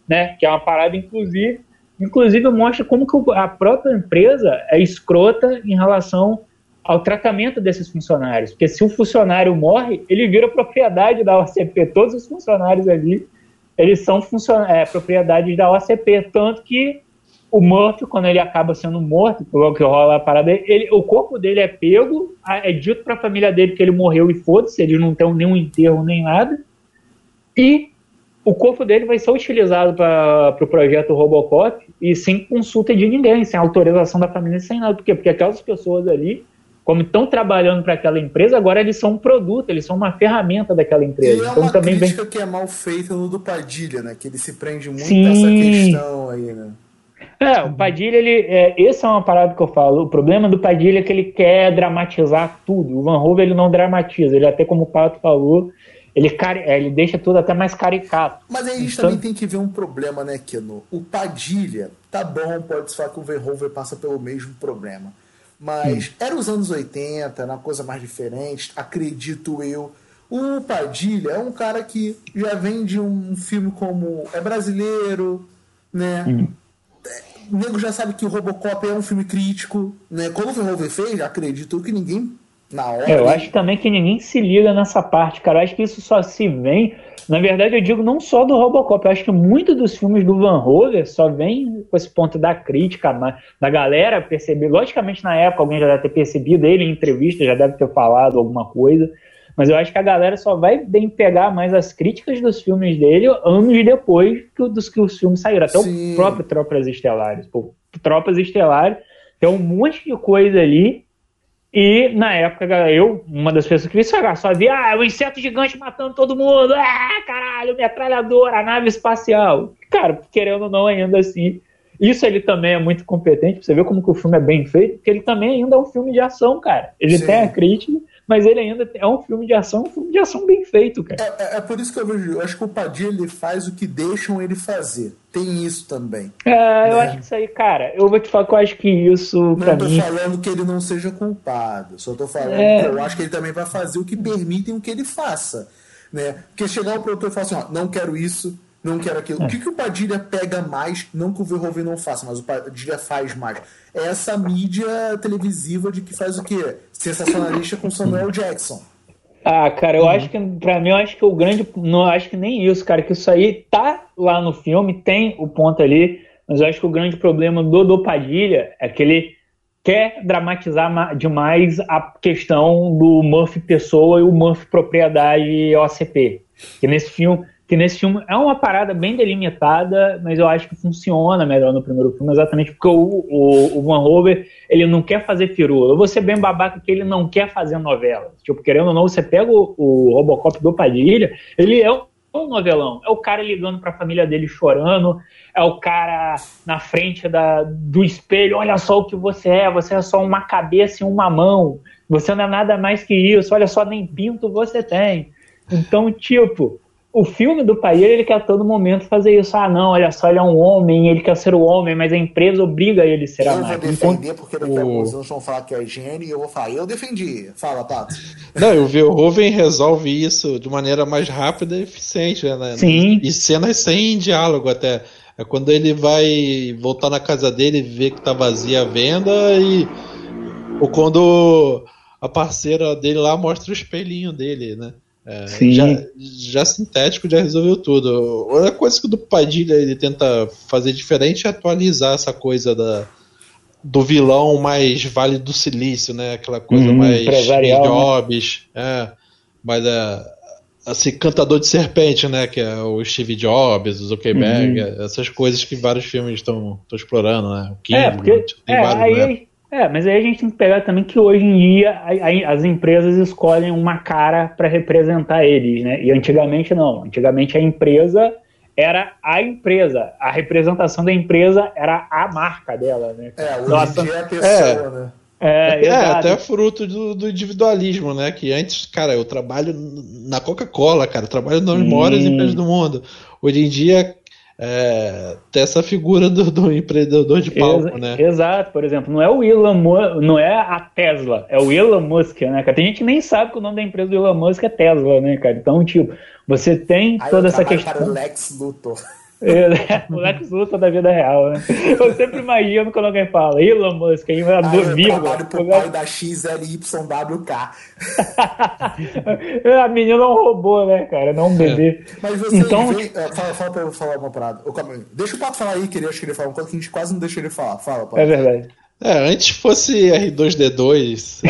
né? Que é uma parada inclusive Inclusive mostra como que a própria empresa é escrota em relação ao tratamento desses funcionários. Porque se o funcionário morre, ele vira propriedade da OCP. Todos os funcionários ali, eles são é, propriedades da OCP. Tanto que o Murphy, quando ele acaba sendo morto, pelo que rola a parada, ele, o corpo dele é pego, é dito para a família dele que ele morreu e foda-se, eles não tem nenhum enterro nem nada. E o corpo dele vai ser utilizado para o pro projeto Robocop e sem consulta de ninguém, sem autorização da família, sem nada. Por quê? Porque aquelas pessoas ali, como estão trabalhando para aquela empresa, agora eles são um produto, eles são uma ferramenta daquela empresa. E é então, uma também crítica vem... que é mal feita no do Padilha, né? Que ele se prende muito Sim. nessa questão aí, né? É, o Padilha, ele. É, essa é uma parada que eu falo. O problema do Padilha é que ele quer dramatizar tudo. O Van Hove ele não dramatiza. Ele até, como o Pato falou, ele, é, ele deixa tudo até mais caricato. Mas aí a gente então... também tem que ver um problema, né, Keno? O Padilha, tá bom, pode falar que o Verhoeven passa pelo mesmo problema. Mas hum. era os anos 80, uma coisa mais diferente, acredito eu. O Padilha é um cara que já vem de um filme como É Brasileiro, né? Hum. O nego já sabe que o Robocop é um filme crítico, né? Quando o Verhoeven fez, acredito que ninguém na hora. É, eu acho também que ninguém se liga nessa parte, cara. Eu acho que isso só se vem. Na verdade, eu digo não só do Robocop, eu acho que muitos dos filmes do Van Hover só vem com esse ponto da crítica, da galera perceber. Logicamente, na época, alguém já deve ter percebido ele em entrevista, já deve ter falado alguma coisa. Mas eu acho que a galera só vai bem pegar mais as críticas dos filmes dele anos depois que, dos que os filmes saíram. Até Sim. o próprio Tropas Estelares. Pô, Tropas Estelares tem um monte de coisa ali e na época, eu, uma das pessoas que vi, só, só via ah, o inseto gigante matando todo mundo, ah, caralho, metralhadora, a nave espacial. Cara, querendo ou não, ainda assim, isso ele também é muito competente. Você vê como que o filme é bem feito, porque ele também ainda é um filme de ação, cara. Ele Sim. tem a crítica, mas ele ainda é um filme de ação, um filme de ação bem feito, cara. É, é, é por isso que eu vejo, eu acho que o Padilha ele faz o que deixam ele fazer. Tem isso também. É, né? eu acho que isso aí, cara, eu vou te falar que eu acho que isso. Não pra tô mim... falando que ele não seja culpado, só tô falando é... que eu acho que ele também vai fazer o que permitem o que ele faça. Né? Porque chegar o produtor e falar assim, ó, não quero isso, não quero aquilo. É. O que, que o Padilha pega mais, não que o Verhoeven não faça, mas o Padilha faz mais? É essa mídia televisiva de que faz o quê? Sensacionalista com Samuel Jackson. Ah, cara, eu uhum. acho que, pra mim, eu acho que o grande. Não acho que nem isso, cara, que isso aí tá lá no filme, tem o ponto ali, mas eu acho que o grande problema do, do Padilha é que ele quer dramatizar demais a questão do Murphy pessoa e o Murphy propriedade OCP. Que nesse filme que nesse filme é uma parada bem delimitada, mas eu acho que funciona melhor no primeiro filme, exatamente porque o, o, o Van Hover, ele não quer fazer firula. Eu vou ser bem babaca que ele não quer fazer novela. Tipo, querendo ou não, você pega o, o Robocop do Padilha, ele é um, novelão. É o cara ligando pra família dele chorando, é o cara na frente da, do espelho, olha só o que você é, você é só uma cabeça e uma mão, você não é nada mais que isso, olha só, nem pinto você tem. Então, tipo, o filme do Paieiro, ele quer a todo momento fazer isso. Ah, não, olha só, ele é um homem, ele quer ser o homem, mas a empresa obriga ele a ser eu a máquina. Eu vou defender porque daqui a pouco eles vão falar que é higiene e eu vou falar, eu defendi. Fala, Tato. Não, o Verhoeven resolve isso de maneira mais rápida e eficiente, né? Sim. E cenas sem diálogo até. É quando ele vai voltar na casa dele e ver que tá vazia a venda e... Ou quando a parceira dele lá mostra o espelhinho dele, né? É, já, já, sintético já resolveu tudo. A coisa que o do Padilha ele tenta fazer diferente é atualizar essa coisa da, do vilão mais Vale do Silício, né? Aquela coisa hum, mais Steve né? Jobs, né? é, mas é, assim, cantador de serpente, né? Que é o Steve Jobs, o Zuckerberg, uhum. essas coisas que vários filmes estão explorando, né? O King, é, porque, tem é, vários, aí, né? É, mas aí a gente tem que pegar também que hoje em dia a, a, as empresas escolhem uma cara para representar eles, né? E antigamente não. Antigamente a empresa era a empresa. A representação da empresa era a marca dela, né? É, hoje Nossa, em dia é a pessoa, é, né? É, é até fruto do, do, individualismo, né? Que antes, cara, eu trabalho na Coca-Cola, cara, eu trabalho nas maiores empresas do mundo. Hoje em dia, é, ter essa figura do, do empreendedor de palco, Ex né? Exato, por exemplo, não é o Elon não é a Tesla, é o Elon Musk, né, cara? Tem gente que nem sabe que o nome da empresa do Elon Musk é Tesla, né, cara? Então, tipo, você tem Aí toda essa questão. Para o Lex Luthor. É, [LAUGHS] Lex Luthor da vida real, né? Eu sempre imagino quando alguém fala Elon Musk, aí vai do vírgula. Eu pro pai da XLYWK. [LAUGHS] a menina é um robô, né, cara? Não um bebê. É. Mas você então, vê, é, fala, fala pra eu falar uma parada. Deixa o Pato falar aí, que ele acho que ele fala uma coisa que a gente quase não deixa ele falar. Fala, Pato. É verdade. É, antes fosse R2D2,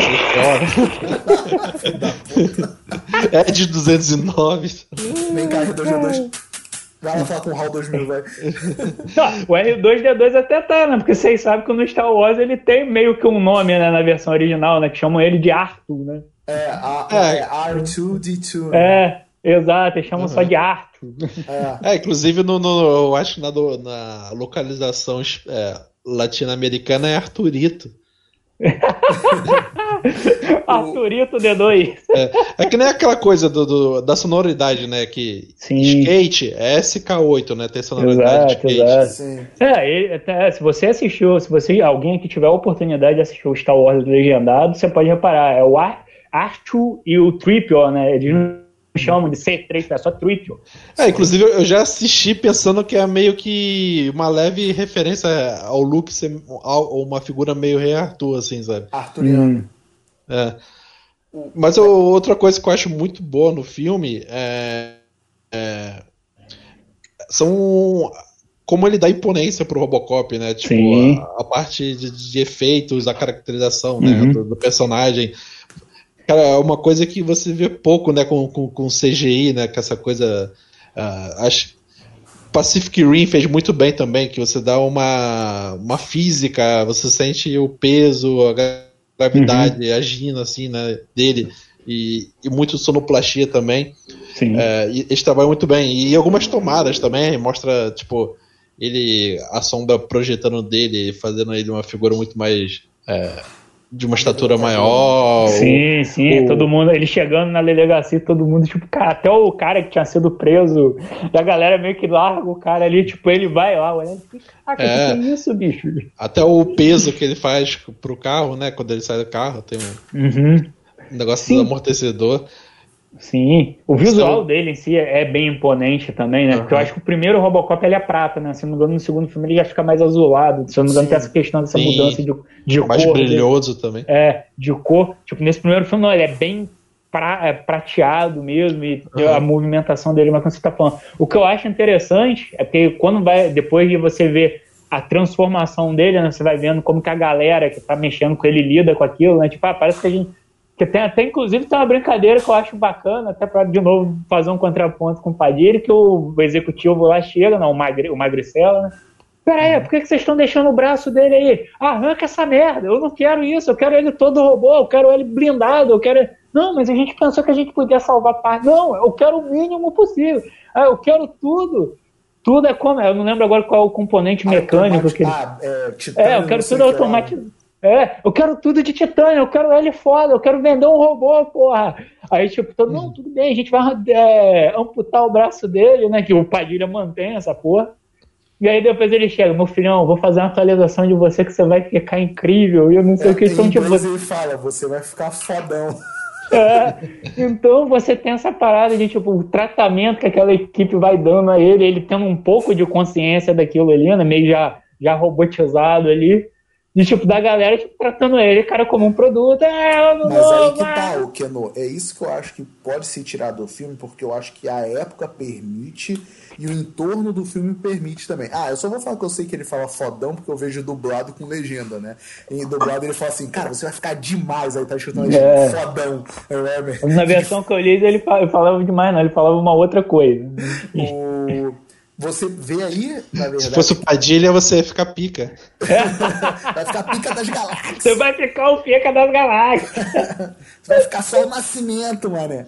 é de 209. Vem cá, R2D2. Vai lá falar com o HAL 2000, vai. [LAUGHS] o R2D2 até tá, né? Porque vocês sabem que no Star Wars ele tem meio que um nome, né, na versão original, né? Que chamam ele de Arthur, né? É, a, é. é R2D2. Né? É, exato, eles chamam uhum. só de Arthur. É, é inclusive no, no, eu acho que na, na localização é, latino-americana é Arturito. [LAUGHS] [LAUGHS] Arturito D2. É, é, que nem aquela coisa do, do, da sonoridade, né? Que Sim. skate é SK8, né? Tem sonoridade exato, de skate. É, é, se você assistiu, se você alguém que tiver a oportunidade de assistir o Star Wars legendado, você pode reparar, é o Ar, Arthur e o Tripio, né? Eles chamam de C3, é só Triple. É, inclusive eu já assisti pensando que é meio que uma leve referência ao Luke ser uma figura meio rei Arthur, assim, sabe? Arthuriano. Hum. É. Mas eu, outra coisa que eu acho muito boa no filme é, é são como ele dá imponência pro Robocop, né? Tipo, a, a, parte de, de, efeitos, a caracterização né, uhum. do, do personagem. Cara, é uma coisa que você vê pouco, né, com, com, com CGI, né, com essa coisa. Uh, acho Pacific Rim fez muito bem também, que você dá uma, uma física, você sente o peso, a gravidade uhum. agindo assim, né, dele, e, e muito sonoplastia também. Sim. É, e eles trabalham muito bem. E algumas tomadas também, mostra, tipo, ele, a sombra projetando dele, fazendo ele uma figura muito mais. É, de uma estatura maior. Sim, sim, todo mundo, ele chegando na delegacia, todo mundo, tipo, cara, até o cara que tinha sido preso, a galera meio que larga o cara ali, tipo, ele vai lá olhando, caraca, é, que é isso, bicho? Até o peso que ele faz pro carro, né, quando ele sai do carro, tem um, uhum. um negócio sim. do amortecedor. Sim, o visual dele em si é, é, bem imponente também, né? Uhum. Porque eu acho que o primeiro Robocop ele é prata, né? Se não me engano, no segundo filme ele já fica mais azulado. Se não me engano, Sim. tem essa questão dessa Sim. mudança de, de mais cor. Mais brilhoso dele. também. É, de cor. Tipo, nesse primeiro filme, não, ele é bem pra, é, prateado mesmo e uhum. a movimentação dele, mas quando você tá falando. O que eu acho interessante é que quando vai, depois de você ver a transformação dele, né? Você vai vendo como que a galera que tá mexendo com ele lida com aquilo, né? Tipo, ah, parece que a gente que tem até, inclusive, tem uma brincadeira que eu acho bacana, até para, de novo, fazer um contraponto com o Padilha, que o, executivo lá chega, não, o, Magre, o Magricela, né? Peraí, por que, que vocês estão deixando o braço dele aí? Arranca essa merda, eu não quero isso, eu quero ele todo robô, eu quero ele blindado, eu quero. Não, mas a gente pensou que a gente podia salvar parte. Não, eu quero o mínimo possível. Ah, eu quero tudo. Tudo é como. Eu não lembro agora qual é o componente mecânico que. Ah, é, é, eu quero tudo automatizado. É, eu quero tudo de titânio, eu quero ele foda, eu quero vender um robô, porra. Aí, tipo, todo, não, tudo bem, a gente vai é, amputar o braço dele, né? Que o Padilha mantém essa porra. E aí depois ele chega, meu filhão, vou fazer uma atualização de você que você vai ficar incrível. E eu não sei é, o que são tipo. ele fala, você vai ficar fodão. É, então você tem essa parada de tipo, o tratamento que aquela equipe vai dando a ele, ele tendo um pouco de consciência daquilo ali, né? Meio já, já robotizado ali. De tipo, da galera tipo, tratando ele, cara, como um produto. É, Mas novo, aí que tá, o Keno. É isso que eu acho que pode ser tirado do filme, porque eu acho que a época permite e o entorno do filme permite também. Ah, eu só vou falar que eu sei que ele fala fodão, porque eu vejo dublado com legenda, né? Em dublado ele fala assim, cara, você vai ficar demais, aí tá escutando legenda, é. fodão. É, Na versão que eu li, ele falava demais, não, ele falava uma outra coisa. O... Você vê aí, na verdade. Se fosse o Padilha, você ia ficar pica. [LAUGHS] vai ficar pica das galáxias. Você vai ficar o pica das galáxias. você [LAUGHS] vai ficar só o nascimento, mané.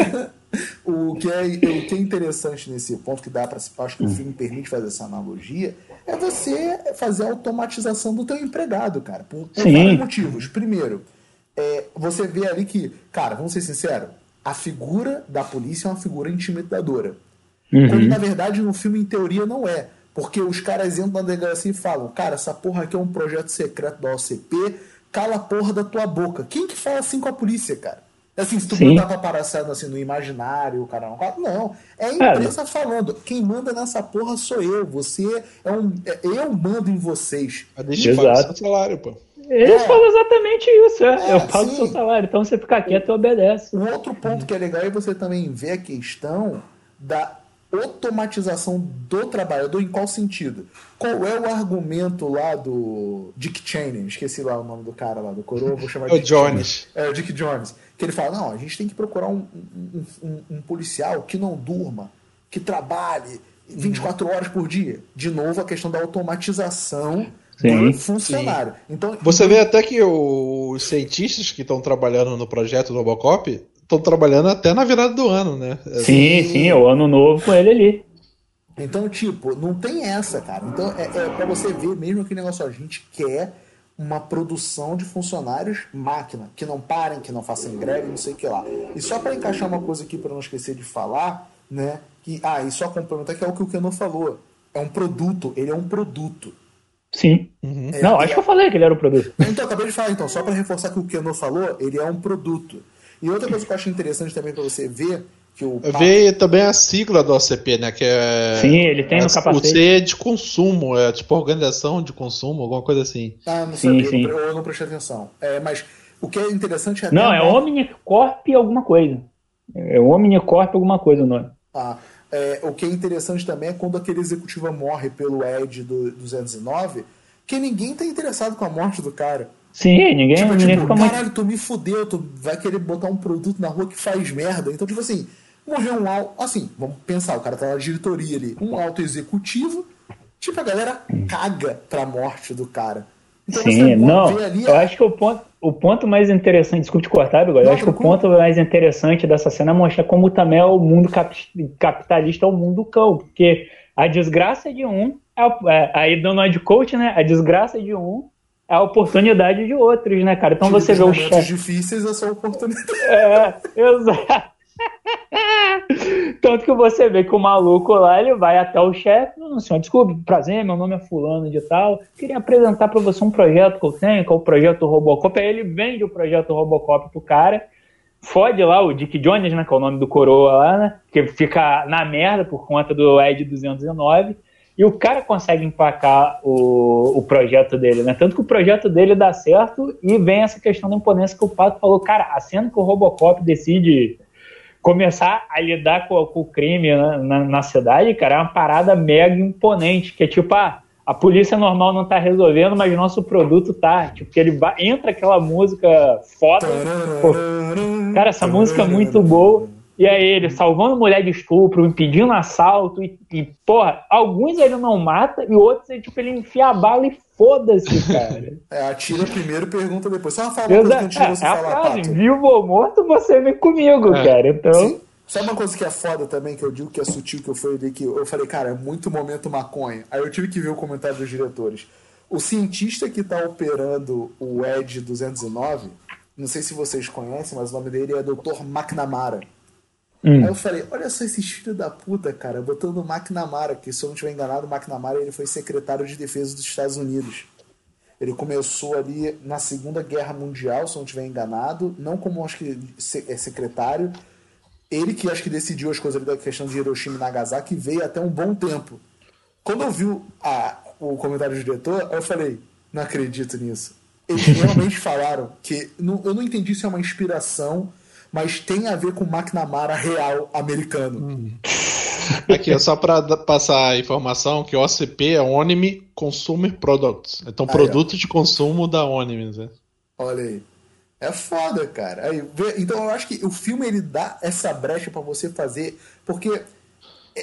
[LAUGHS] o, que é, o que é interessante nesse ponto, que dá para acho que o filme permite fazer essa analogia, é você fazer a automatização do teu empregado, cara. Por, por vários motivos. Primeiro, é, você vê ali que, cara, vamos ser sinceros, a figura da polícia é uma figura intimidadora. Uhum. Quando na verdade no filme, em teoria, não é. Porque os caras entram na delegacia e falam: Cara, essa porra aqui é um projeto secreto da OCP, cala a porra da tua boca. Quem que fala assim com a polícia, cara? Assim, se tu Sim. mandar paparazziado assim no imaginário, cara, não, não. É a empresa é. falando. Quem manda nessa porra sou eu. Você é um. É, eu mando em vocês. A deixa de seu salário, pô. Eles é. falam exatamente isso, é. é eu pago o seu salário, então você fica quieto e obedece. Um outro ponto que é legal é você também ver a questão da automatização do trabalhador em qual sentido? Qual é o argumento lá do Dick Cheney? Esqueci lá o nome do cara lá, do coroa, vou chamar de é o Jones. É, o Dick Jones. Que ele fala, não, a gente tem que procurar um, um, um, um policial que não durma, que trabalhe 24 uhum. horas por dia. De novo, a questão da automatização Sim, do funcionário. Sim. Então, Você vê até que os cientistas que estão trabalhando no projeto do Robocop estão trabalhando até na virada do ano, né? Sim, sim, o ano novo com ele ali. Então, tipo, não tem essa, cara. Então, é, é para você ver mesmo que negócio, a gente quer uma produção de funcionários máquina, que não parem, que não façam greve, não sei o que lá. E só para encaixar uma coisa aqui, para não esquecer de falar, né? Que, ah, e só complementar que é o que o Keno falou. É um produto, ele é um produto. Sim. Uhum. É, não, acho é... que eu falei que ele era um produto. Então, acabei de falar, então, só para reforçar que o Keno falou, ele é um produto. E outra coisa que eu acho interessante também para você ver que o Vê também a sigla do OCP, né? Que é. Sim, ele tem no é, capacete. O C é de consumo, é tipo organização de consumo, alguma coisa assim. Ah, não sim, sabia, sim. Eu, eu não prestei atenção. É, mas o que é interessante é. Não, é Omnicorp alguma coisa. É Omnicorp alguma coisa o nome. Ah, é, o que é interessante também é quando aquele executivo morre pelo Ed do 209, que ninguém tá interessado com a morte do cara. Sim, ninguém, tipo, ninguém tipo, fica caralho, tu me fudeu, tu vai querer botar um produto na rua que faz merda. Então, tipo assim, morreu um alto. Assim, vamos pensar, o cara tá na diretoria ali, um alto executivo, tipo, a galera caga pra morte do cara. Então, Sim, não. Ali, eu acho que o ponto, o ponto mais interessante, desculpe te cortar, agora, eu acho que o ponto mais interessante dessa cena é mostrar como também é o mundo capitalista é o mundo cão, porque a desgraça de um, é, é, aí do Nod Coach, né? A desgraça de um a oportunidade de outros, né, cara? Então você vê o chefe. difíceis é só oportunidade. [LAUGHS] É, exato. [LAUGHS] Tanto que você vê que o maluco lá, ele vai até o chefe, não, senhor, desculpe, prazer, meu nome é fulano de tal, queria apresentar para você um projeto que eu tenho, que é o projeto Robocop, aí ele vende o projeto Robocop pro cara, fode lá o Dick Jones, né, que é o nome do coroa lá, né, que fica na merda por conta do Ed 209, e o cara consegue empacar o, o projeto dele, né? Tanto que o projeto dele dá certo e vem essa questão da imponência que o Pato falou. Cara, a cena que o Robocop decide começar a lidar com, com o crime na, na, na, cidade, cara, é uma parada mega imponente, que é tipo, ah, a polícia normal não tá resolvendo, mas nosso produto tá. Tipo, que ele entra aquela música foda. Pô, cara, essa música é muito boa. E aí ele salvando mulher de estupro, impedindo assalto, e, e porra, alguns ele não mata, e outros ele, tipo, ele enfia a bala e foda-se, [LAUGHS] cara. é, atira primeiro e pergunta depois. Só uma fala uma coisa que é, você é falar, a frase, vivo ou morto, você vem comigo, é. cara. Então... Sim. Sabe uma coisa que é foda também, que eu digo que é sutil, que eu falei que eu falei, cara, é muito momento maconha. Aí eu tive que ver o comentário dos diretores. O cientista que tá operando o Ed 209, não sei se vocês conhecem, mas o nome dele é Dr. McNamara. Hum. Aí eu falei, olha só esses filhos da puta, cara, botando o McNamara, que se eu não estiver enganado, o McNamara ele foi secretário de defesa dos Estados Unidos. Ele começou ali na Segunda Guerra Mundial, se eu não estiver enganado, não como acho que é secretário. Ele que acho que decidiu as coisas da questão de Hiroshima e Nagasaki veio até um bom tempo. Quando eu vi a, o comentário do diretor, eu falei, Não acredito nisso. Eles [LAUGHS] realmente falaram que. Não, eu não entendi se é uma inspiração, mas tem a ver com o McNamara real americano. Hum. Aqui, só para passar a informação que o OCP é Onime Consumer Products. Então, aí, produto ó. de consumo da Onime. Né? Olha aí. É foda, cara. Aí, então eu acho que o filme ele dá essa brecha para você fazer, porque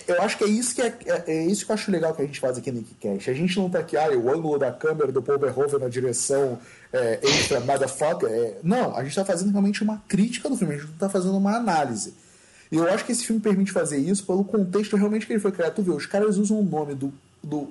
eu acho que é isso que é, é, é, isso que eu acho legal que a gente faz aqui no Nickcast. A gente não tá aqui, ah, o ângulo da câmera do Paul Verhoeven na direção é, extra motherfucker. É, não, a gente tá fazendo realmente uma crítica do filme, a gente não tá fazendo uma análise. E eu acho que esse filme permite fazer isso pelo contexto realmente que ele foi criado. Tu vê, os caras usam o nome do, do,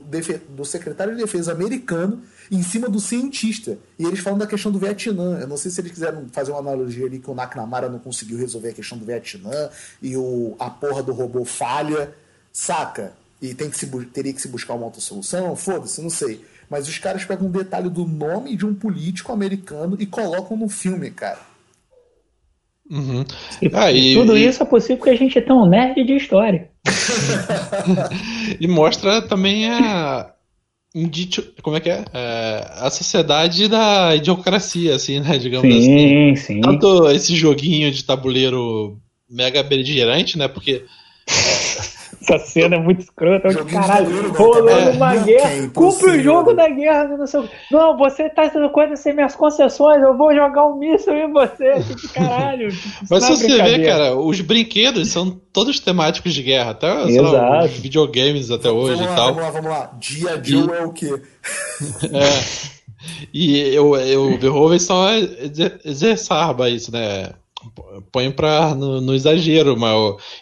do secretário de defesa americano em cima do cientista. E eles falam da questão do Vietnã. Eu não sei se eles quiseram fazer uma analogia ali que o McNamara não conseguiu resolver a questão do Vietnã e o, a porra do robô falha, saca? E tem que se, teria que se buscar uma outra solução. Foda-se, não sei. Mas os caras pegam um detalhe do nome de um político americano e colocam no filme, cara. Uhum. E, ah, e, tudo e... isso é possível porque a gente é tão nerd de história. [LAUGHS] e mostra também a, como é que é? é? A sociedade da idiocracia, assim, né? Digamos sim, assim. Sim, Tanto esse joguinho de tabuleiro mega beligerante, né? Porque essa cena é muito escrota. De caralho, rolando é, uma guerra. É cumpre o jogo da guerra. Não, sei, não, você tá sendo coisa sem minhas concessões. Eu vou jogar um míssil em você. Que caralho. [LAUGHS] Mas se você vê, cara, os brinquedos são todos temáticos de guerra. Até lá, os videogames até hoje vamos e tal. Vamos lá, vamos lá. Dia Joe e... é o quê? [LAUGHS] é. E eu, eu, o Verhoeven só exerçava isso, né? Põe pra, no, no, exagero, mas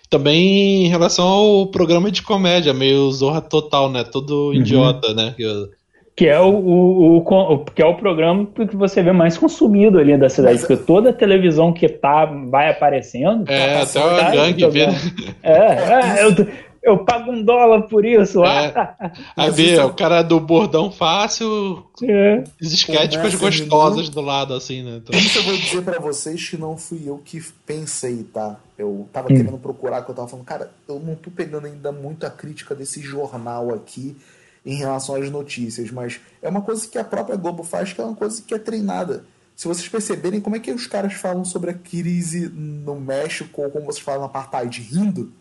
também em relação ao programa de comédia, meio zorra total, né? Todo uhum. idiota, né? Que, é o, o, o, que é o programa que você vê mais consumido ali da cidade, mas, porque toda a televisão que tá vai aparecendo. É, tá até a gangue. É, é eu, eu pago um dólar por isso. É. Aí vê, o cara do bordão fácil, é. os esquéticos gostosas do lado, assim, né? Então... Isso eu vou dizer para vocês que não fui eu que pensei, tá? Eu tava hum. querendo procurar, que eu tava falando, cara, eu não tô pegando ainda muito a crítica desse jornal aqui em relação às notícias, mas é uma coisa que a própria Globo faz, que é uma coisa que é treinada. Se vocês perceberem como é que os caras falam sobre a crise no México, ou como vocês falam na apartheid, rindo,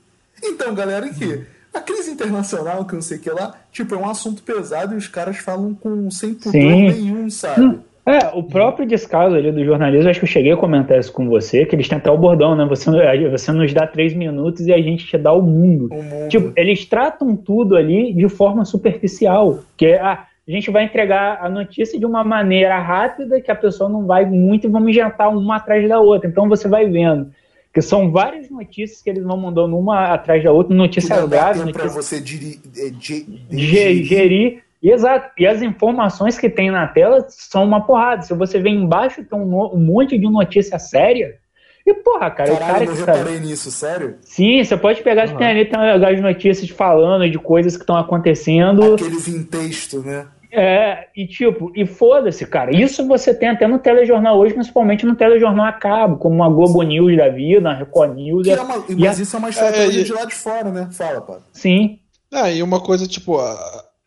então, galera, aqui. A crise internacional, que não sei o que lá, tipo, é um assunto pesado e os caras falam com sem pudor nenhum, sabe? É, o próprio descaso ali do jornalismo, acho que eu cheguei a comentar isso com você, que eles têm até o bordão, né? Você, você nos dá três minutos e a gente te dá o mundo. o mundo. Tipo, eles tratam tudo ali de forma superficial. Que ah, a gente vai entregar a notícia de uma maneira rápida que a pessoa não vai muito e vamos injetar uma atrás da outra. Então você vai vendo que são várias notícias que eles vão mandando uma atrás da outra, notícias graves. Para você diri, é, gerir. gerir. Exato. E as informações que tem na tela são uma porrada. Se você vê embaixo, tem um, um monte de notícia séria. E, porra, cara, Caralho, o cara eu que reparei tá... nisso, sério? Sim, você pode pegar, uhum. tem ali tem as notícias falando de coisas que estão acontecendo. Aqueles em texto, né? É, e tipo, e foda-se, cara. Isso você tem até no telejornal hoje, principalmente no telejornal a cabo, como a Globo News da vida, a Record News. É uma, mas a... isso é uma estratégia é, de lá de fora, né? Fala, pá. Sim. É, e uma coisa, tipo,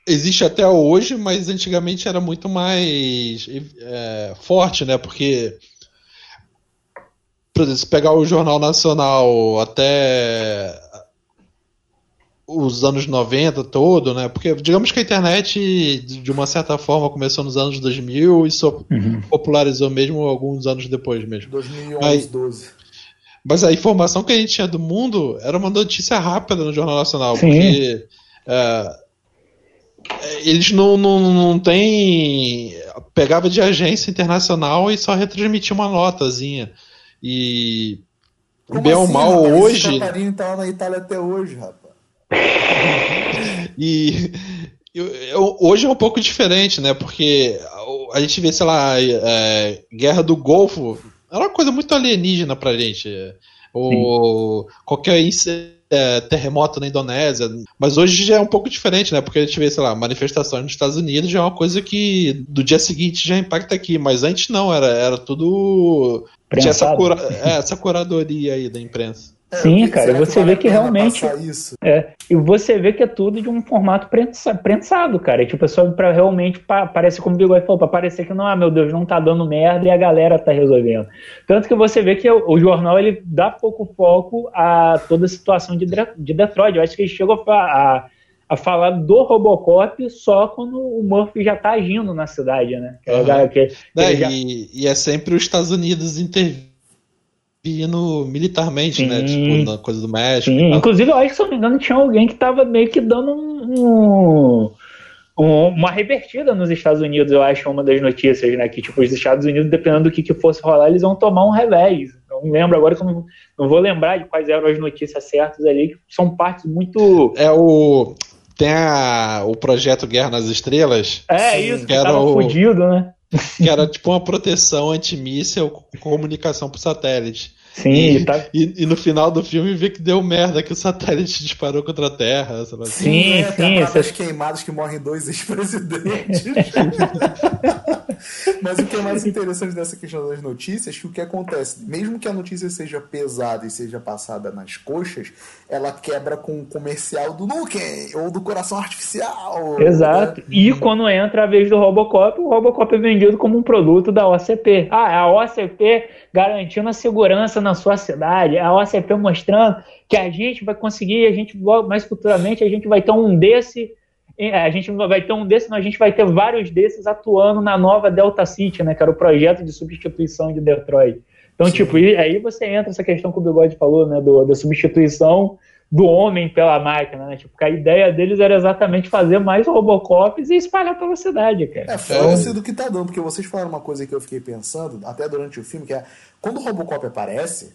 existe até hoje, mas antigamente era muito mais é, forte, né? Porque por exemplo, se pegar o Jornal Nacional até os anos 90 todo, né? Porque digamos que a internet, de uma certa forma, começou nos anos 2000 e só uhum. popularizou mesmo alguns anos depois mesmo. 2011, mas, 12. Mas a informação que a gente tinha do mundo era uma notícia rápida no Jornal Nacional, Sim. porque é, eles não, não, não têm... Pegava de agência internacional e só retransmitia uma notazinha. E... Como bem assim, ou mal, rapaz? hoje... Catarina tá lá na Itália até hoje, rapaz. E eu, eu, hoje é um pouco diferente, né? Porque a gente vê, sei lá, é, Guerra do Golfo, era uma coisa muito alienígena pra gente. Ou qualquer é, terremoto na Indonésia. Mas hoje já é um pouco diferente, né? Porque a gente vê, sei lá, manifestações nos Estados Unidos já é uma coisa que do dia seguinte já impacta aqui. Mas antes não, era, era tudo. Tinha essa, cura, é, essa curadoria aí da imprensa. É, Sim, cara, e você vê que realmente. É, e você vê que é tudo de um formato prensado, cara. E, tipo, é só pra realmente pa, parece como o Bigode falou, pra parecer que não, ah, meu Deus, não tá dando merda e a galera tá resolvendo. Tanto que você vê que o, o jornal ele dá pouco foco a toda a situação de, de Detroit. Eu acho que ele chegou a, a, a falar do Robocop só quando o Murphy já tá agindo na cidade, né? Que, uhum. que, que é, já... e, e é sempre os Estados Unidos intervindo vindo militarmente, né? sim. né? Tipo, na coisa do México. Sim. Inclusive, eu acho que, se não me engano, tinha alguém que tava meio que dando um, um, uma revertida nos Estados Unidos, eu acho, uma das notícias, né? Que, tipo, os Estados Unidos, dependendo do que, que fosse rolar, eles vão tomar um revés. Eu não lembro agora, não, não vou lembrar de quais eram as notícias certas ali, que são partes muito. É o. Tem a, o projeto Guerra nas Estrelas. É, isso, que, que era o, fudido, né? Que era tipo uma proteção antimíssel com comunicação por satélite. Sim, e, tá... e, e, no final do filme vê que deu merda, que o satélite [LAUGHS] disparou contra a Terra. Sim, sim. É, sim essas queimadas que morrem dois [LAUGHS] ex-presidentes. [LAUGHS] Mas o que é mais interessante dessa questão das notícias é que o que acontece, mesmo que a notícia seja pesada e seja passada nas coxas, ela quebra com o comercial do Nukem ou do coração artificial. Exato. Né? E quando entra a vez do Robocop, o Robocop é vendido como um produto da OCP. Ah, é a OCP garantindo a segurança na sua cidade, a OCP mostrando que a gente vai conseguir, a gente mais futuramente a gente vai ter um desse, a gente vai ter um desse, não, a gente vai ter vários desses atuando na nova Delta City, né, que era o projeto de substituição de Detroit. Então, Sim. tipo, aí você entra essa questão que o Bigode falou, né, do, da substituição do homem pela máquina, né? Tipo, a ideia deles era exatamente fazer mais Robocops e espalhar pela cidade, cara. É, foda-se do que tá dando, porque vocês falaram uma coisa que eu fiquei pensando, até durante o filme, que é quando o Robocop aparece,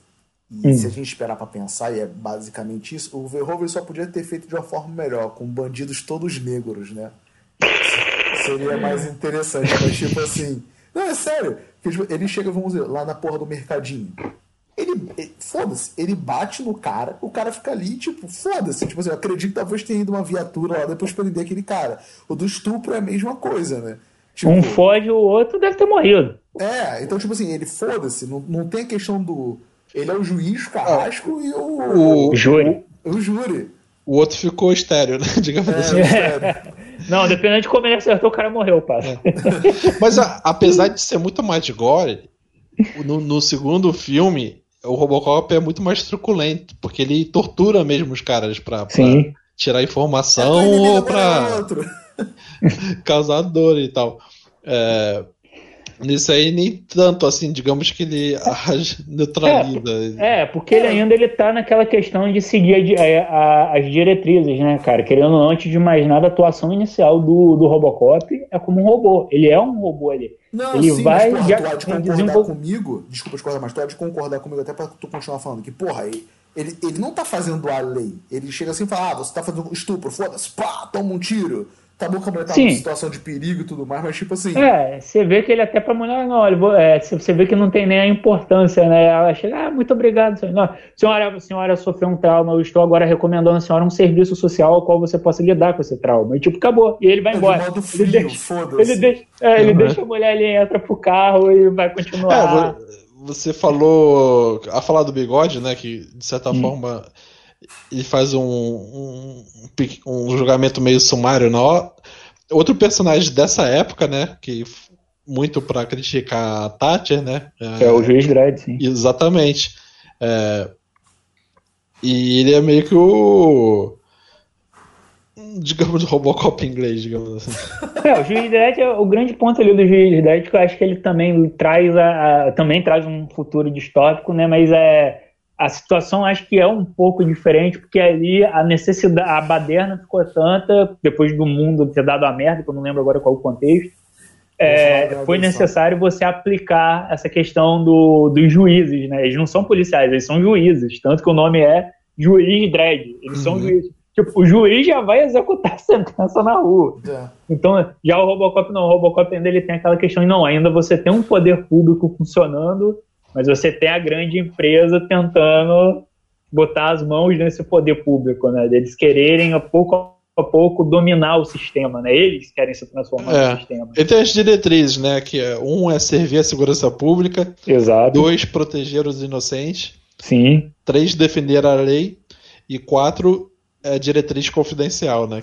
e hum. se a gente esperar para pensar, e é basicamente isso, o Verhoeven só podia ter feito de uma forma melhor, com bandidos todos negros, né? Seria mais interessante, mas tipo assim. Não, é sério. Tipo, ele chega, vamos dizer, lá na porra do mercadinho. Ele, foda-se, ele bate no cara, o cara fica ali, tipo, foda-se. Tipo assim, eu acredito que talvez tenha ido uma viatura lá depois prender aquele cara. O do estupro é a mesma coisa, né? Tipo, um foge, o outro deve ter morrido. É, então, tipo assim, ele foda-se, não, não tem a questão do. Ele é o juiz, carrasco, e o. O júri. O, o júri. O outro ficou estéreo, né? [LAUGHS] Digamos é, assim. [LAUGHS] Não, dependendo de como ele acertou, o cara morreu, pá. É. Mas a, apesar de ser muito mais de gore, no, no, segundo filme, o Robocop é muito mais truculento, porque ele tortura mesmo os caras pra, pra tirar informação é, ou pra [LAUGHS] causar dor e tal. É, Nisso aí nem tanto assim, digamos que ele neutraliza. É, é porque ele ainda ele tá naquela questão de seguir a, a, a, as diretrizes, né, cara? Querendo ou não, antes de mais nada, a atuação inicial do, do Robocop é como um robô. Ele é um robô ali. Não, ele sim, vai mas, porra, já, tu há de concordar comigo, desculpa discordar, mas tu há de concordar comigo até pra tu continuar falando que, porra, ele, ele, ele não tá fazendo a lei. Ele chega assim e fala, ah, você tá fazendo estupro, foda-se, pá, toma um tiro Tá bom que a mulher tá em situação de perigo e tudo mais, mas tipo assim. É, você vê que ele até pra mulher, não, ele, é, você vê que não tem nem a importância, né? Ela chega, ah, muito obrigado, senhora. Não, senhora, a senhora sofreu um trauma, eu estou agora recomendando a senhora um serviço social ao qual você possa lidar com esse trauma. E tipo, acabou. E ele vai é embora. De modo frio, ele deixa, ele, deixa, é, ele uhum. deixa a mulher ali, entra pro carro e vai continuar. É, você falou. A falar do bigode, né? Que de certa hum. forma ele faz um, um, um, julgamento meio sumário na hora. Outro personagem dessa época, né? Que muito para criticar a Thatcher, né? É, é o juiz Dredd, sim. Exatamente. É, e ele é meio que o. Digamos, o Robocop inglês, digamos assim. [LAUGHS] É, o juiz Dredd, o grande ponto ali do juiz Dredd, que eu acho que ele também traz, a, a, também traz um futuro distópico, né? Mas é a situação acho que é um pouco diferente, porque ali a necessidade, a baderna ficou tanta, depois do mundo ter dado a merda, que eu não lembro agora qual o contexto, é, foi necessário você aplicar essa questão do, dos juízes, né? Eles não são policiais, eles são juízes, tanto que o nome é juiz dread, eles uhum. são juízes. Tipo, o juiz já vai executar [LAUGHS] a sentença na rua. É. Então, já o Robocop não, o Robocop ainda ele tem aquela questão, não, ainda você tem um poder público funcionando mas você tem a grande empresa tentando botar as mãos nesse poder público, né? Eles quererem a pouco a pouco dominar o sistema, né? Eles querem se transformar é. no sistema. E tem as diretrizes, né? Que é, um é servir a segurança pública, Exato. dois proteger os inocentes Sim. Três, defender a lei. E quatro, é diretriz confidencial, né?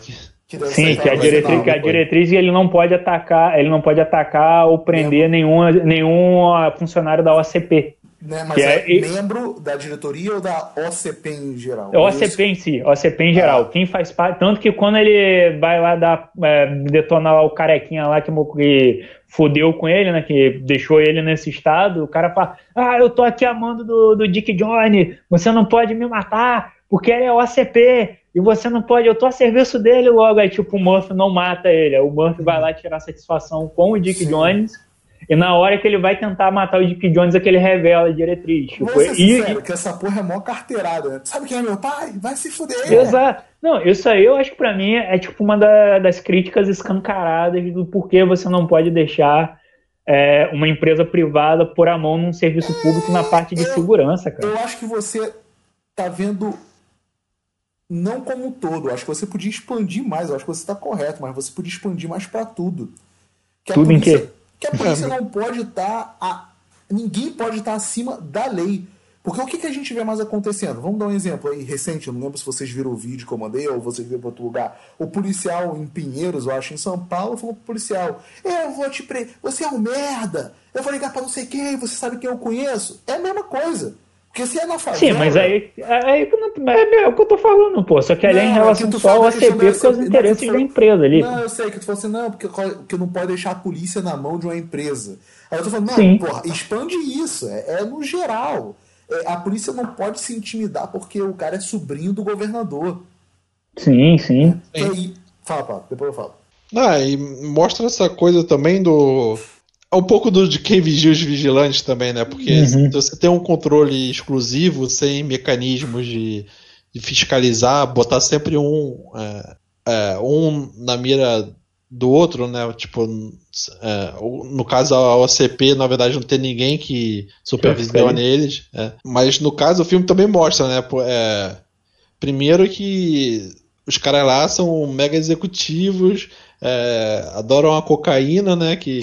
Que... Sim, que a diretriz, que a diretriz ele não pode atacar, ele não pode atacar ou prender nenhum, nenhum funcionário da OCP. Né, mas é, é, membro da diretoria ou da OCP em geral? É OCP em si, OCP em geral. Ah. Quem faz parte. Tanto que quando ele vai lá dar, é, detonar o carequinha lá que, que fudeu com ele, né? Que deixou ele nesse estado, o cara fala: Ah, eu tô aqui amando do, do Dick Johnny, você não pode me matar, porque ele é OCP e você não pode, eu tô a serviço dele logo. Aí, tipo, o Murphy não mata ele. O Murphy vai lá tirar satisfação com o Dick Sim. Jones. E na hora que ele vai tentar matar o Dick Jones é que ele revela a diretriz. Tipo, Vou ser sincero, e... que essa porra é mó carteirada, né? Sabe quem é meu pai? Vai se fuder. Exato. Não, isso aí eu acho que pra mim é tipo uma da, das críticas escancaradas do porquê você não pode deixar é, uma empresa privada pôr a mão num serviço público na parte de eu, segurança, cara. Eu acho que você tá vendo não como um todo. Eu acho que você podia expandir mais. Eu acho que você está correto, mas você podia expandir mais para tudo. Que tudo polícia, em quê? Que a [LAUGHS] polícia não pode estar. Tá a, ninguém pode estar tá acima da lei. Porque o que, que a gente vê mais acontecendo? Vamos dar um exemplo aí recente, eu não lembro se vocês viram o vídeo que eu mandei ou vocês viram para outro lugar. O policial em Pinheiros, eu acho, em São Paulo, falou pro policial: Eu vou te pre... Você é um merda! Eu vou ligar para não sei quem, você sabe quem eu conheço. É a mesma coisa. Porque se é na favela... Sim, mas aí, aí é, é o que eu tô falando, pô. Só que ali é em relação só ao ACP com os interesses da empresa ali. Não, eu sei que tu falou assim, não, porque, porque não pode deixar a polícia na mão de uma empresa. Aí eu tô falando, não, Sim. porra, expande isso, é, é no geral. É, a polícia não pode se intimidar porque o cara é sobrinho do governador. Sim, sim. E aí, fala, Paulo, depois eu falo. Ah, e mostra essa coisa também do um pouco do, de quem vigia os vigilantes também, né? Porque uhum. se você tem um controle exclusivo, sem mecanismos de, de fiscalizar, botar sempre um, é, é, um na mira do outro, né? Tipo, é, no caso a OCP, na verdade, não tem ninguém que supervisione eles. É. Mas no caso o filme também mostra, né? É, primeiro que os caras lá são mega executivos, é, adoram a cocaína, né? Que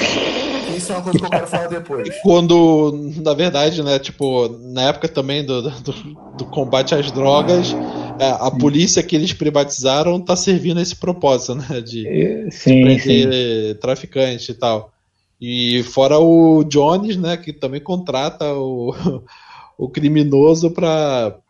isso é uma coisa que eu quero falar depois. [LAUGHS] Quando, na verdade, né, tipo, na época também do, do, do combate às drogas, é, a polícia que eles privatizaram tá servindo a esse propósito, né? De, sim, de prender sim. traficante e tal. E fora o Jones, né, que também contrata o, [LAUGHS] o criminoso para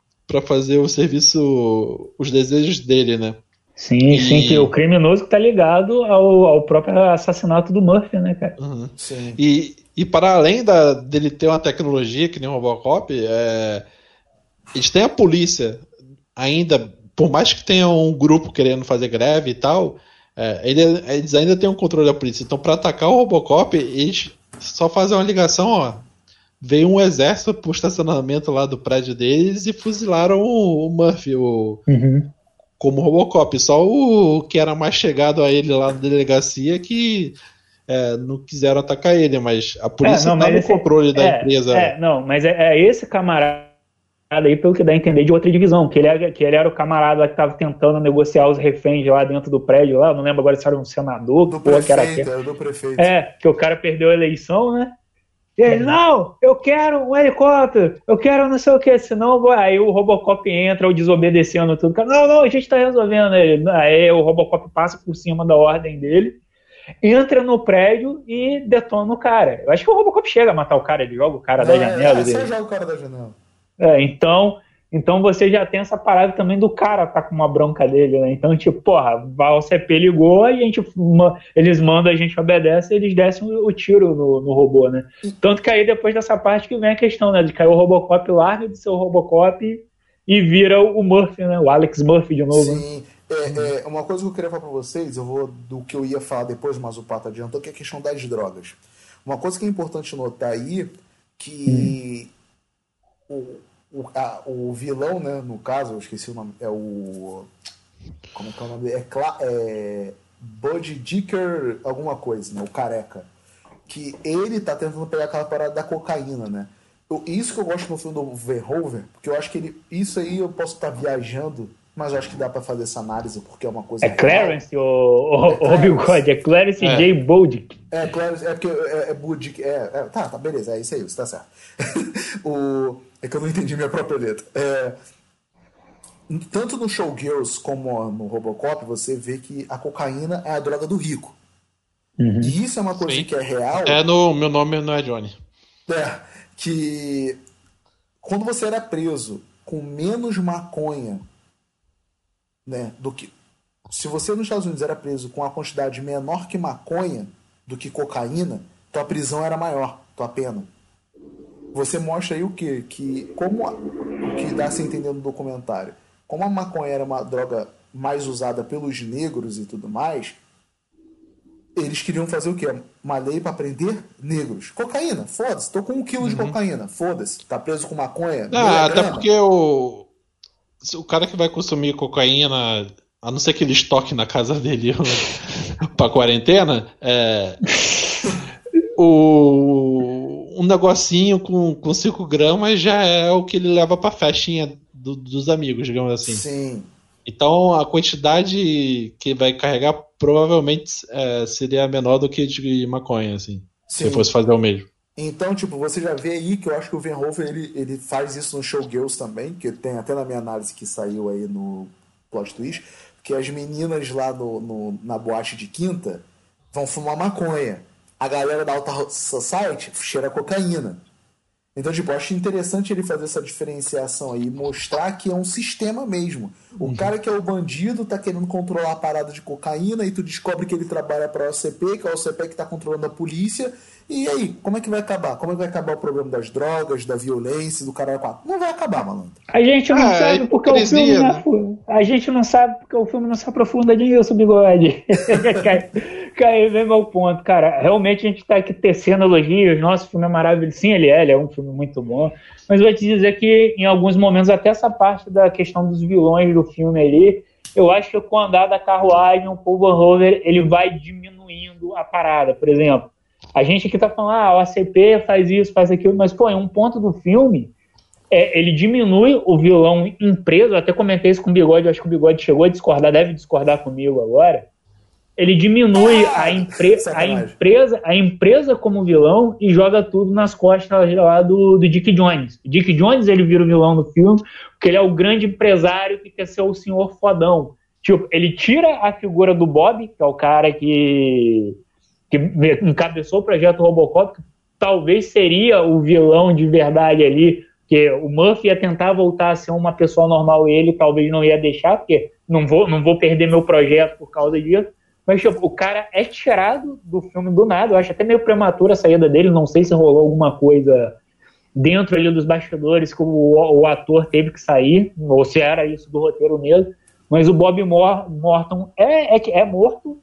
fazer o serviço, os desejos dele, né? Sim, e... sim, que o criminoso que tá ligado ao, ao próprio assassinato do Murphy, né, cara? Uhum, sim. E, e para além da, dele ter uma tecnologia que nem o Robocop, é, eles têm a polícia ainda, por mais que tenha um grupo querendo fazer greve e tal, é, eles ainda têm um controle da polícia. Então, para atacar o Robocop, eles só fazem uma ligação, ó. Veio um exército pro estacionamento lá do prédio deles e fuzilaram o, o Murphy, o, uhum como Robocop. Só o que era mais chegado a ele lá na delegacia que é, não quiseram atacar ele, mas a polícia é, não, no controle da é, empresa. É, não, mas é, é, esse camarada aí, pelo que dá a entender, de outra divisão, que ele era, que ele era o camarada que estava tentando negociar os reféns lá dentro do prédio lá, não lembro agora se era um senador, do prefeito, que era, é, do prefeito. É, que o cara perdeu a eleição, né? E ele, não, eu quero um helicóptero, eu quero não sei o que, senão vou... aí o Robocop entra, o desobedecendo tudo. Não, não, a gente tá resolvendo ele. Aí o Robocop passa por cima da ordem dele, entra no prédio e detona o cara. Eu acho que o Robocop chega a matar o cara, ele joga o cara não, da janela. É, dele. Você joga o cara da janela. É, então, então você já tem essa parada também do cara tá com uma bronca dele, né? Então, tipo, porra, o CP ligou e a gente, eles mandam, a gente obedece e eles descem o, tiro no, no, robô, né? Tanto que aí depois dessa parte que vem a questão, né? De cair o Robocop larga de ser o Robocop e vira o Murphy, né? O Alex Murphy de novo. Né? Sim. É, é, uma coisa que eu queria falar pra vocês, eu vou do que eu ia falar depois, mas o Pato adiantou, que é a questão das drogas. Uma coisa que é importante notar aí, que hum. o, o, a, o vilão, né, no caso, eu esqueci o nome, é o. Como que é o nome dele? É, Cla é Bud Dicker, alguma coisa, né? O careca. Que ele tá tentando pegar aquela parada da cocaína, né? Eu, isso que eu gosto no filme do Verhoeven, porque eu acho que ele. Isso aí eu posso estar tá viajando mas acho que dá para fazer essa análise porque é uma coisa. É Clarence, o, o, é Bigode, é Clarence é. J. Boldick. É, Clarence, é porque é, é é, é, tá, tá, beleza, é isso aí, você tá certo. [LAUGHS] o, é que eu não entendi minha própria letra. É, tanto no Showgirls como no Robocop, você vê que a cocaína é a droga do rico. Uhum. E isso é uma coisa Sim. que é real. É no meu nome não é Johnny. É, que quando você era preso com menos maconha, né, do que se você nos Estados Unidos era preso com a quantidade menor que maconha do que cocaína, tua prisão era maior, tua pena. Você mostra aí o que que como o que dá a se entender no documentário, como a maconha era uma droga mais usada pelos negros e tudo mais, eles queriam fazer o quê? Uma lei para prender negros. Cocaína, foda-se. Tô com um quilo uhum. de cocaína, foda-se. Tá preso com maconha. Ah, até porque o. O cara que vai consumir cocaína, a não ser que ele estoque na casa dele [LAUGHS] pra quarentena, é. o, um negocinho com, com 5 gramas já é o que ele leva pra festinha do, dos amigos, digamos assim. Sim. Então a quantidade que vai carregar provavelmente é, seria menor do que de maconha, assim. Sim. Se fosse fazer o mesmo. Então, tipo, você já vê aí que eu acho que o Verhoeven ele, ele faz isso no Showgirls também, que tem até na minha análise que saiu aí no Plot Twist, que as meninas lá no, no, na boate de quinta vão fumar maconha. A galera da Alta Society cheira cocaína. Então, tipo, eu acho interessante ele fazer essa diferenciação aí, mostrar que é um sistema mesmo. O uhum. cara que é o bandido tá querendo controlar a parada de cocaína e tu descobre que ele trabalha para a OCP, que é a OCP que tá controlando a polícia. E aí, como é que vai acabar? Como é que vai acabar o problema das drogas, da violência, do caralho 4? Não vai acabar, malandro. A gente não ah, sabe é porque o filme não, né? a gente não sabe porque o filme não se aprofunda nisso, bigode. [LAUGHS] [LAUGHS] Cai mesmo ao ponto, cara. Realmente a gente tá aqui tecendo elogios. Nosso filme é maravilhoso. Sim, ele é, ele é um filme muito bom. Mas vou te dizer que em alguns momentos, até essa parte da questão dos vilões do filme ali, eu acho que com o andar da carruagem, o Paul Verhoeven, ele vai diminuindo a parada. Por exemplo, a gente aqui tá falando, ah, o ACP faz isso, faz aquilo, mas, pô, em um ponto do filme, é, ele diminui o vilão empresa, eu até comentei isso com o Bigode, acho que o Bigode chegou a discordar, deve discordar comigo agora, ele diminui ah, a, impre a, empresa, a empresa como vilão e joga tudo nas costas lá do, do Dick Jones. O Dick Jones ele vira o vilão do filme porque ele é o grande empresário que quer ser o senhor fodão. Tipo, ele tira a figura do Bob, que é o cara que, que encabeçou o projeto Robocop, que talvez seria o vilão de verdade ali, porque o Murphy ia tentar voltar a ser uma pessoa normal e ele talvez não ia deixar, porque não vou, não vou perder meu projeto por causa disso. Mas, tipo, o cara é tirado do filme do nada. Eu acho até meio prematura a saída dele. Não sei se rolou alguma coisa dentro ali dos bastidores que o, o ator teve que sair, ou se era isso do roteiro mesmo. Mas o Bob Mor Morton é, é, é morto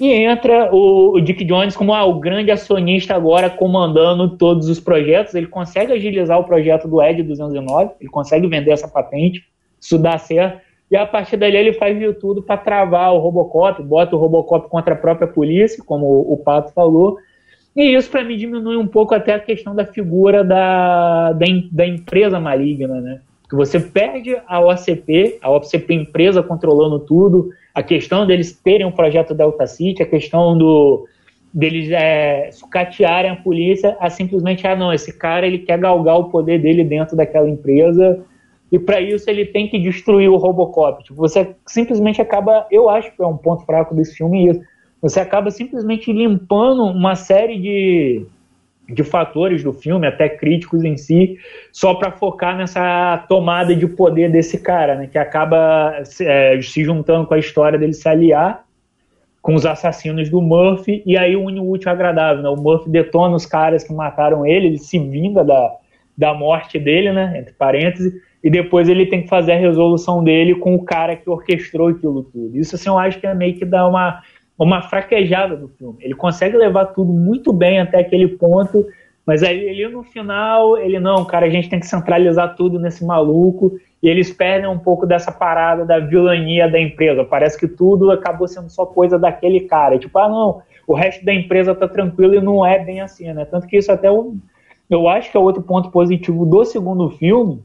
e entra o, o, Dick Jones como ah, o grande acionista agora comandando todos os projetos. Ele consegue agilizar o projeto do Ed 209, ele consegue vender essa patente, isso dá certo. E a partir dali ele faz de tudo para travar o Robocop, bota o Robocop contra a própria polícia, como o, Pato falou. E isso para mim diminui um pouco até a questão da figura da, da, da empresa maligna, né? Que você perde a OCP, a OCP empresa controlando tudo, a questão deles terem um projeto Delta City, a questão do deles é, sucatearem a polícia a simplesmente, ah não, esse cara ele quer galgar o poder dele dentro daquela empresa e para isso ele tem que destruir o Robocop. Tipo, você simplesmente acaba, eu acho que é um ponto fraco desse filme isso. Você acaba simplesmente limpando uma série de, de fatores do filme, até críticos em si, só para focar nessa tomada de poder desse cara, né, que acaba é, se juntando com a história dele se aliar com os assassinos do Murphy, e aí une o útil agradável, né? O Murphy detona os caras que mataram ele, ele se vinga da, da morte dele, né, entre parênteses, e depois ele tem que fazer a resolução dele com o cara que orquestrou aquilo tudo. Isso assim eu acho que é meio que dá uma, uma fraquejada do filme. Ele consegue levar tudo muito bem até aquele ponto, mas aí ele no final, ele não, cara, a gente tem que centralizar tudo nesse maluco, e eles perdem um pouco dessa parada da vilania da empresa. Parece que tudo acabou sendo só coisa daquele cara. Tipo, ah, não, o resto da empresa tá tranquilo e não é bem assim, né? Tanto que isso até eu, eu acho que é outro ponto positivo do segundo filme,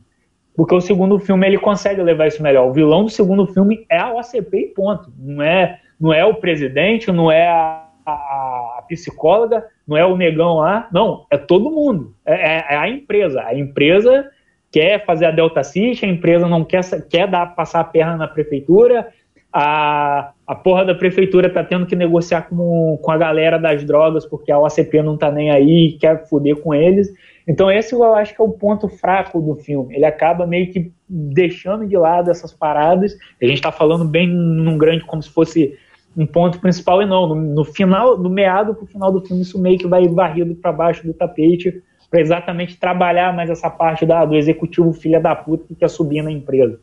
porque o segundo filme ele consegue levar isso melhor. O vilão do segundo filme é a OCP e ponto. Não é, não é o presidente, não é a, a, psicóloga, não é o negão lá, não, é todo mundo. É, é, é, a empresa. A empresa quer fazer a Delta City, a empresa não quer, quer dar, passar a perna na prefeitura, a, a porra da prefeitura tá tendo que negociar com, com a galera das drogas porque a OCP não tá nem aí e quer foder com eles. Então esse eu acho que é o ponto fraco do filme. Ele acaba meio que deixando de lado essas paradas. A gente está falando bem num grande como se fosse um ponto principal e não. No, no final, no meado pro final do filme, isso meio que vai varrido para baixo do tapete para exatamente trabalhar mais essa parte da, do executivo filha da puta que quer subir na empresa.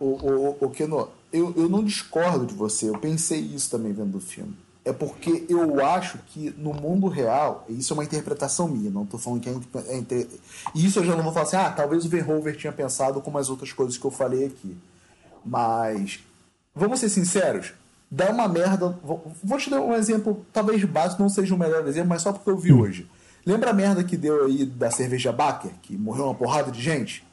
O, o, o Keno, eu, eu não discordo de você. Eu pensei isso também vendo o filme é porque eu acho que no mundo real, isso é uma interpretação minha, não estou falando que é, é inter... Isso eu já não vou falar assim, ah, talvez o Verhoever tinha pensado como as outras coisas que eu falei aqui. Mas, vamos ser sinceros, dá uma merda. Vou te dar um exemplo, talvez básico, não seja o melhor exemplo, mas só porque eu vi hum. hoje. Lembra a merda que deu aí da cerveja Baker, que morreu uma porrada de gente?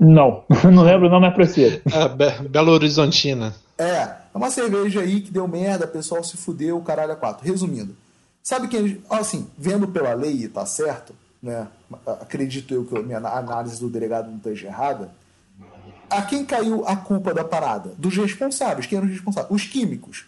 Não, [LAUGHS] não lembro o nome, é preciso. É, Be Belo Horizontina. É, é uma cerveja aí que deu merda, o pessoal se fudeu, caralho a quatro. Resumindo, sabe quem, assim, vendo pela lei tá certo, né? Acredito eu que a minha análise do delegado não esteja errada. A quem caiu a culpa da parada? Dos responsáveis. Quem eram os responsáveis? Os químicos.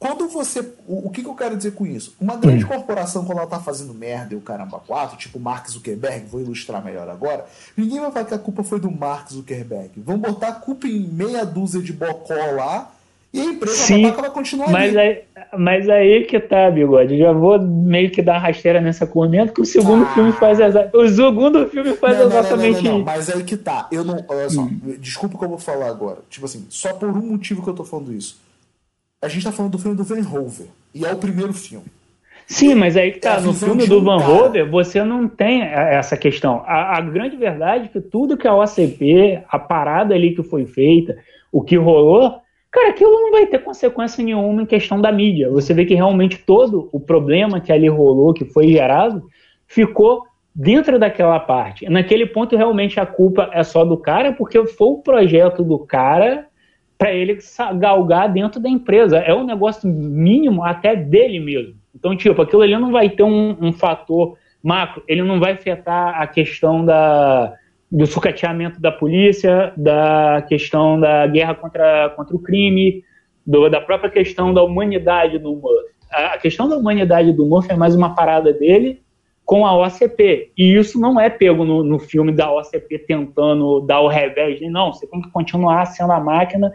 Quando você. O, o que, que, eu quero dizer com isso? Uma grande hum. corporação, quando ela tá fazendo merda e o caramba 4, tipo Mark Zuckerberg, vou ilustrar melhor agora, ninguém vai falar que a culpa foi do Mark Zuckerberg. Vão botar a culpa em meia dúzia de bocó lá e a empresa Sim, vai continuar mas aí, mas aí que tá, bigode. Já vou meio que dar rasteira nessa corneta que o segundo ah. filme faz exatamente. O segundo filme faz não, exatamente não, não, Mas aí que tá. Eu não. Olha só, hum. desculpa o que eu vou falar agora. Tipo assim, só por um motivo que eu tô falando isso a gente tá falando do filme do Van Hove. E é o primeiro filme. Sim, mas aí que tá. É no filme do Van Hove, você não tem essa questão. A, a, grande verdade é que tudo que a OCP, a parada ali que foi feita, o que rolou, cara, aquilo não vai ter consequência nenhuma em questão da mídia. Você vê que realmente todo o problema que ali rolou, que foi gerado, ficou dentro daquela parte. Naquele ponto, realmente, a culpa é só do cara, porque foi o projeto do cara para ele galgar dentro da empresa. É um negócio mínimo até dele mesmo. Então, tipo, aquilo ali não vai ter um, um fator macro, ele não vai afetar a questão da, do sucateamento da polícia, da questão da guerra contra, contra o crime, do, da própria questão da humanidade do Murphy. A questão da humanidade do Murphy é mais uma parada dele com a OCP. E isso não é pego no, no filme da OCP tentando dar o revés. Não, você tem que continuar sendo a máquina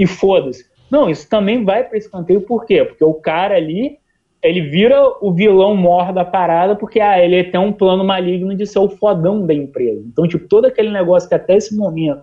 e foda-se. Não, isso também vai para escanteio, por quê? Porque o cara ali, ele vira o vilão mor da parada, porque ah, ele tem um plano maligno de ser o fodão da empresa. Então, tipo, todo aquele negócio que até esse momento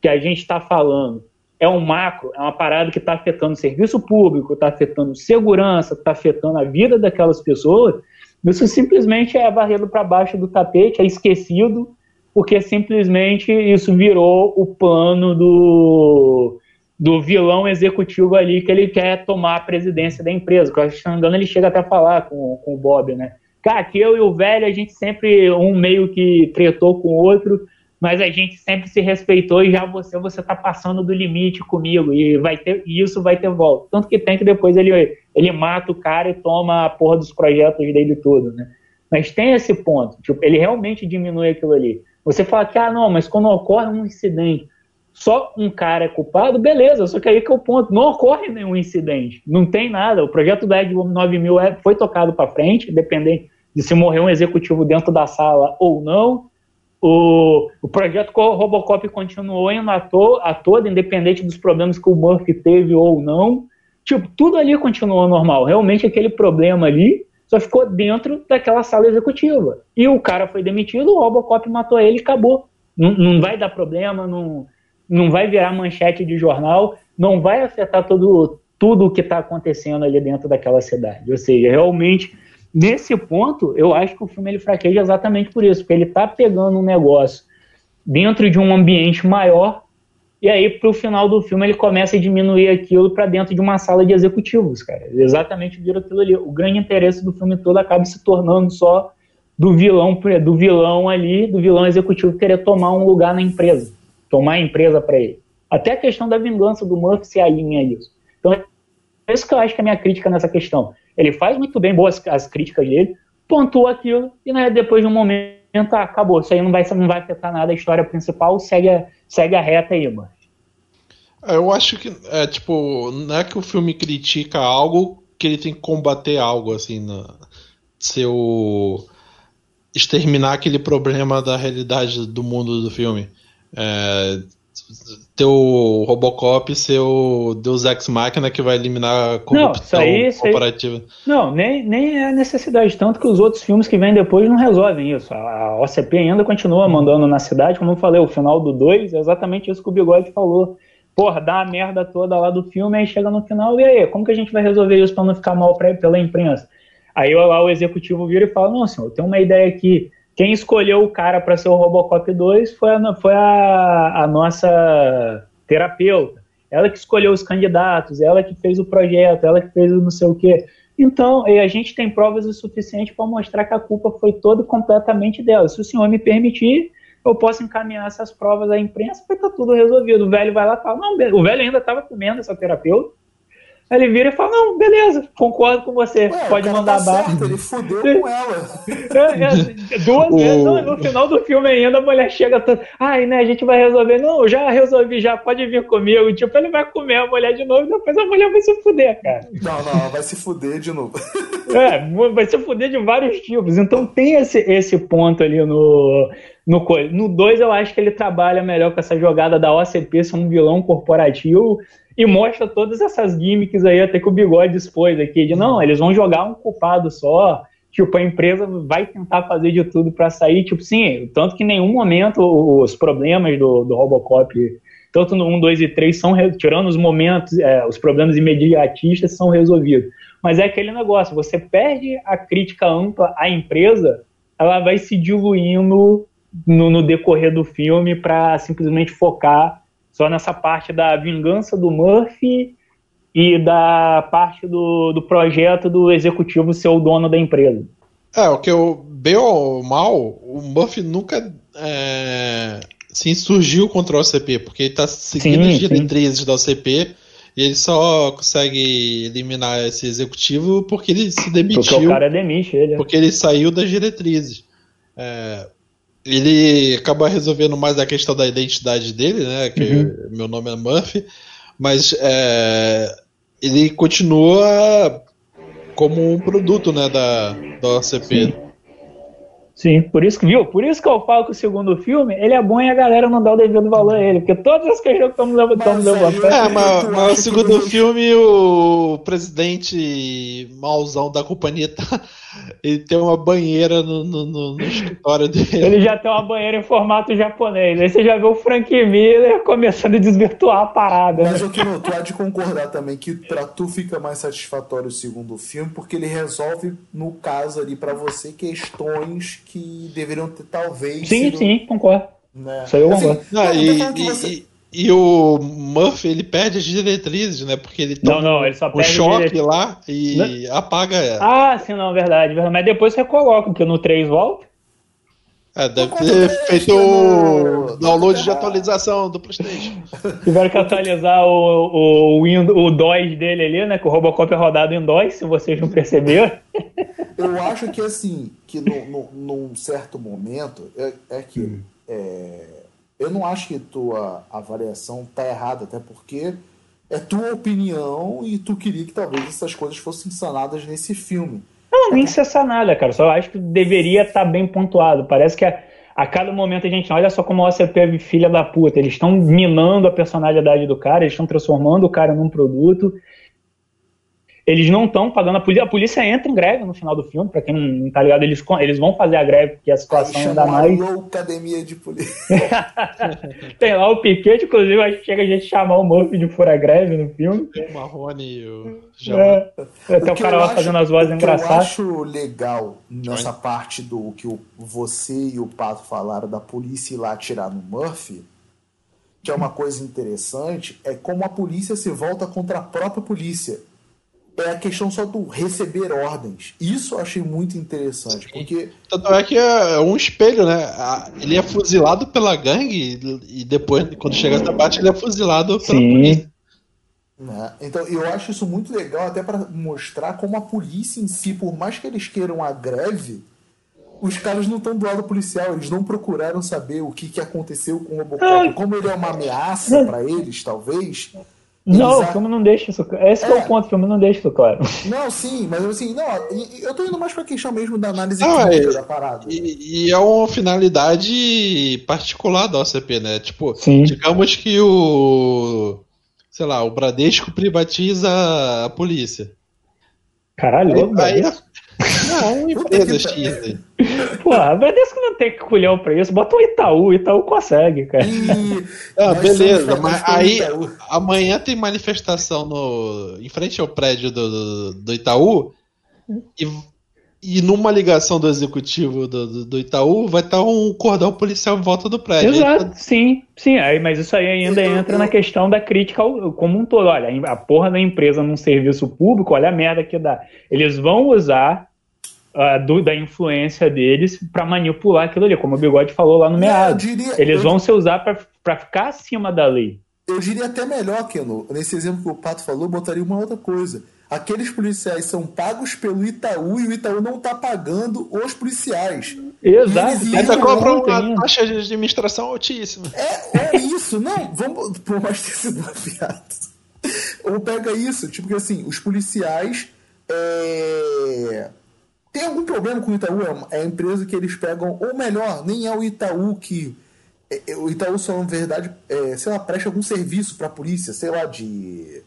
que a gente está falando é um macro, é uma parada que está afetando o serviço público, está afetando segurança, está afetando a vida daquelas pessoas, isso simplesmente é varrido para baixo do tapete, é esquecido, porque simplesmente isso virou o plano do do vilão executivo ali que ele quer tomar a presidência da empresa. Que, se não engano, ele chega até a falar com, com o Bob, né? Cara, que eu e o velho, a gente sempre, um meio que tretou com o outro, mas a gente sempre se respeitou e já você, você tá passando do limite comigo e vai ter, e isso vai ter volta. Tanto que tem que depois ele, ele mata o cara e toma a porra dos projetos dele tudo, né? Mas tem esse ponto, tipo, ele realmente diminui aquilo ali. Você fala que, ah, não, mas quando ocorre um incidente, só um cara é culpado, beleza, só que aí que é o ponto, não ocorre nenhum incidente, não tem nada, o projeto da Ed 9000 é, foi tocado para frente, dependendo de se morrer um executivo dentro da sala ou não, o, o projeto Robocop continuou indo a, to, a toda, independente dos problemas que o Murphy teve ou não, tipo, tudo ali continuou normal, realmente aquele problema ali só ficou dentro daquela sala executiva, e o cara foi demitido, o Robocop matou ele e acabou, não, não vai dar problema, não não vai virar manchete de jornal, não vai afetar todo, tudo o que está acontecendo ali dentro daquela cidade. Ou seja, realmente, nesse ponto, eu acho que o filme ele fraqueja exatamente por isso, porque ele está pegando um negócio dentro de um ambiente maior e aí para o final do filme ele começa a diminuir aquilo para dentro de uma sala de executivos, cara. Exatamente vira aquilo ali. O grande interesse do filme todo acaba se tornando só do vilão do vilão ali, do vilão executivo querer tomar um lugar na empresa, tomar a empresa para ele. Até a questão da vingança do Murphy se alinha a isso. Então, é isso que eu acho que é a minha crítica nessa questão. Ele faz muito bem boas as críticas dele, pontua aquilo e né, depois de um momento acabou. Isso aí não vai, não vai afetar nada a história principal, segue a, segue a reta aí, mano. Eu acho que é tipo, não é que o filme critica algo que ele tem que combater algo, assim, na, seu exterminar aquele problema da realidade do mundo do filme. É, ter o Robocop ser o Deus Ex Machina que vai eliminar a corrupção não, isso aí, isso corporativa. Aí, não, nem, nem é necessidade, tanto que os outros filmes que vêm depois não resolvem isso. A, a OCP ainda continua mandando na cidade, como eu falei, o final do 2 é exatamente isso que o Bigode falou. Porra, dá a merda toda lá do filme, aí chega no final, e aí, como que a gente vai resolver isso para não ficar mal pra, pela imprensa? Aí lá o executivo vira e fala, não senhor, eu tenho uma ideia aqui, quem escolheu o cara para ser o Robocop 2 foi, a, foi a, a, nossa terapeuta. Ela que escolheu os candidatos, ela que fez o projeto, ela que fez o não sei o quê. Então, a gente tem provas o suficiente para mostrar que a culpa foi toda completamente dela. Se o senhor me permitir, eu posso encaminhar essas provas à imprensa, vai estar tá tudo resolvido. O velho vai lá e fala, não, o velho ainda estava comendo essa terapeuta, Aí ele vira e fala: Não, beleza, concordo com você. Ué, Pode mandar tá abaixo. Ele fudeu com [LAUGHS] ela. É, é, duas [LAUGHS] vezes. Não, no final do filme ainda a mulher chega toda. Ai, né, a gente vai resolver. Não, já resolvi, já pode vir comigo. Tipo, ele vai comer a mulher de novo e depois a mulher vai se fuder, cara. Não, não, vai se fuder de novo. É, vai se fuder de vários tipos. Então tem esse, esse ponto ali no. No 2 eu acho que ele trabalha melhor com essa jogada da OCP ser um vilão corporativo e mostra todas essas gimmicks aí, até que o Bigode expôs aqui, de não, eles vão jogar um culpado só, tipo, a empresa vai tentar fazer de tudo para sair, tipo, sim, tanto que em nenhum momento os problemas do, do Robocop, tanto no 1, 2 e 3, são, tirando os momentos, é, os problemas imediatistas, são resolvidos. Mas é aquele negócio, você perde a crítica ampla à empresa, ela vai se diluindo no, no decorrer do filme para simplesmente focar só nessa parte da vingança do Murphy e da parte do, do projeto do executivo ser o dono da empresa. É, o que eu, bem ou mal, o Murphy nunca é, se insurgiu contra o OCP, porque ele está seguindo sim, as diretrizes sim. da OCP e ele só consegue eliminar esse executivo porque ele se demitiu. Porque o cara demite ele. Porque ele saiu das diretrizes. É, ele acaba resolvendo mais a questão da identidade dele, né? Que uhum. meu nome é Murphy, mas é, ele continua como um produto, né, da, da OCP. Sim. Sim, por isso que, viu? Por isso que eu falo que o segundo filme, ele é bom e a galera não dá o devido valor a ele, porque todas as questões que estamos levantando levantando. É, mas, mas o segundo filme, o presidente mauzão da companhia tá, [LAUGHS] ele tem uma banheira no, no, no, no, escritório dele. Ele já tem uma banheira em formato japonês. Aí você já vê o Frank Miller começando a desvirtuar a parada. Mas né? o que não, tu há de concordar também que pra tu fica mais satisfatório o segundo filme, porque ele resolve, no caso ali, para você, questões que deveriam ter talvez. Sim, sido, sim, concordo. Né? Isso aí eu assim, concordo. Não, e, você... E o Murphy, ele perde as diretrizes, né? Porque ele toma não, não, ele só o choque lá e não? apaga ela. Ah, sim, não, verdade, Mas depois você coloca, porque no 3 volta. É, deve ter feito o download de atualização do Playstation. Tiveram que atualizar o, o, Windows, o DOS dele ali, né? Que o Robocop é rodado em DOS, se vocês não perceberam. Eu acho que assim, que no, no, num certo momento, é, é que é, eu não acho que tua avaliação tá errada, até porque é tua opinião e tu queria que talvez essas coisas fossem sanadas nesse filme. Não, nem ser sanada, cara. Só acho que deveria estar tá bem pontuado. Parece que a, a, cada momento a gente olha só como o OCP filha da puta. Eles estão minando a personalidade do cara, eles estão transformando o cara num produto eles não estão pagando a polícia. A polícia entra em greve no final do filme, para quem não tá ligado, eles, eles vão fazer a greve porque a situação ainda mais. academia de polícia. [LAUGHS] Tem lá o piquete, inclusive, acho que chega a gente chamar o Murphy de fura greve no filme. O Marrone e o é, Até o, o cara lá acho, fazendo as vozes engraçadas. O que eu acho legal nessa parte do que o, você e o Pato falaram da polícia ir lá atirar no Murphy que é uma coisa interessante, é como a polícia se volta contra a própria polícia é a questão só do receber ordens. Isso eu achei muito interessante, porque... Tanto é que é um espelho, né? Ele é fuzilado pela gangue e depois, quando chega essa parte, ele é fuzilado pela Sim. polícia. Né? Então, eu acho isso muito legal, até para mostrar como a polícia em si, por mais que eles queiram a greve, os caras não estão do lado policial, eles não procuraram saber o que, que aconteceu com o Robocop. Como ele é uma ameaça para eles, talvez. Não, o filme não deixa isso claro. Esse é. é. o ponto, o filme não deixa isso claro. Não, sim, mas assim, não, eu tô indo mais pra questão mesmo da análise ah, é, da parada. E, e, é uma finalidade particular da OCP, né? Tipo, sim. digamos que o. Sei lá, o Bradesco privatiza a polícia. Caralho, aí, aí, uma empresa X. Pô, a Bradesco não tem que colher pra isso. Bota o Itaú, o Itaú consegue, cara. E... Ah, beleza, mas aí amanhã tem manifestação no, em frente ao prédio do, do Itaú e, e numa ligação do executivo do, do, do Itaú vai estar um cordão policial em volta do prédio. Exato, tá... sim, sim. Aí, mas isso aí ainda entra na questão da crítica ao, como um todo. Olha, a porra da empresa num serviço público, olha a merda que dá. Eles vão usar uh, do, da influência deles para manipular aquilo ali, como o Bigode falou lá no meado. Diria, Eles vão se usar para ficar acima da lei. Eu diria até melhor, Keno. Nesse exemplo que o Pato falou, eu botaria uma outra coisa. Aqueles policiais são pagos pelo Itaú e o Itaú não está pagando os policiais. Exato. Ainda cobra uma taxa de administração altíssima. É, é isso. Não, vamos. Por mais ter sido uma piada. Ou pega isso, tipo que assim, os policiais. É tem algum problema com o Itaú? É, é a empresa que eles pegam, ou melhor, nem é o Itaú que. É, é, o Itaú só, na verdade, é, sei lá, presta algum serviço para a polícia, sei lá, de,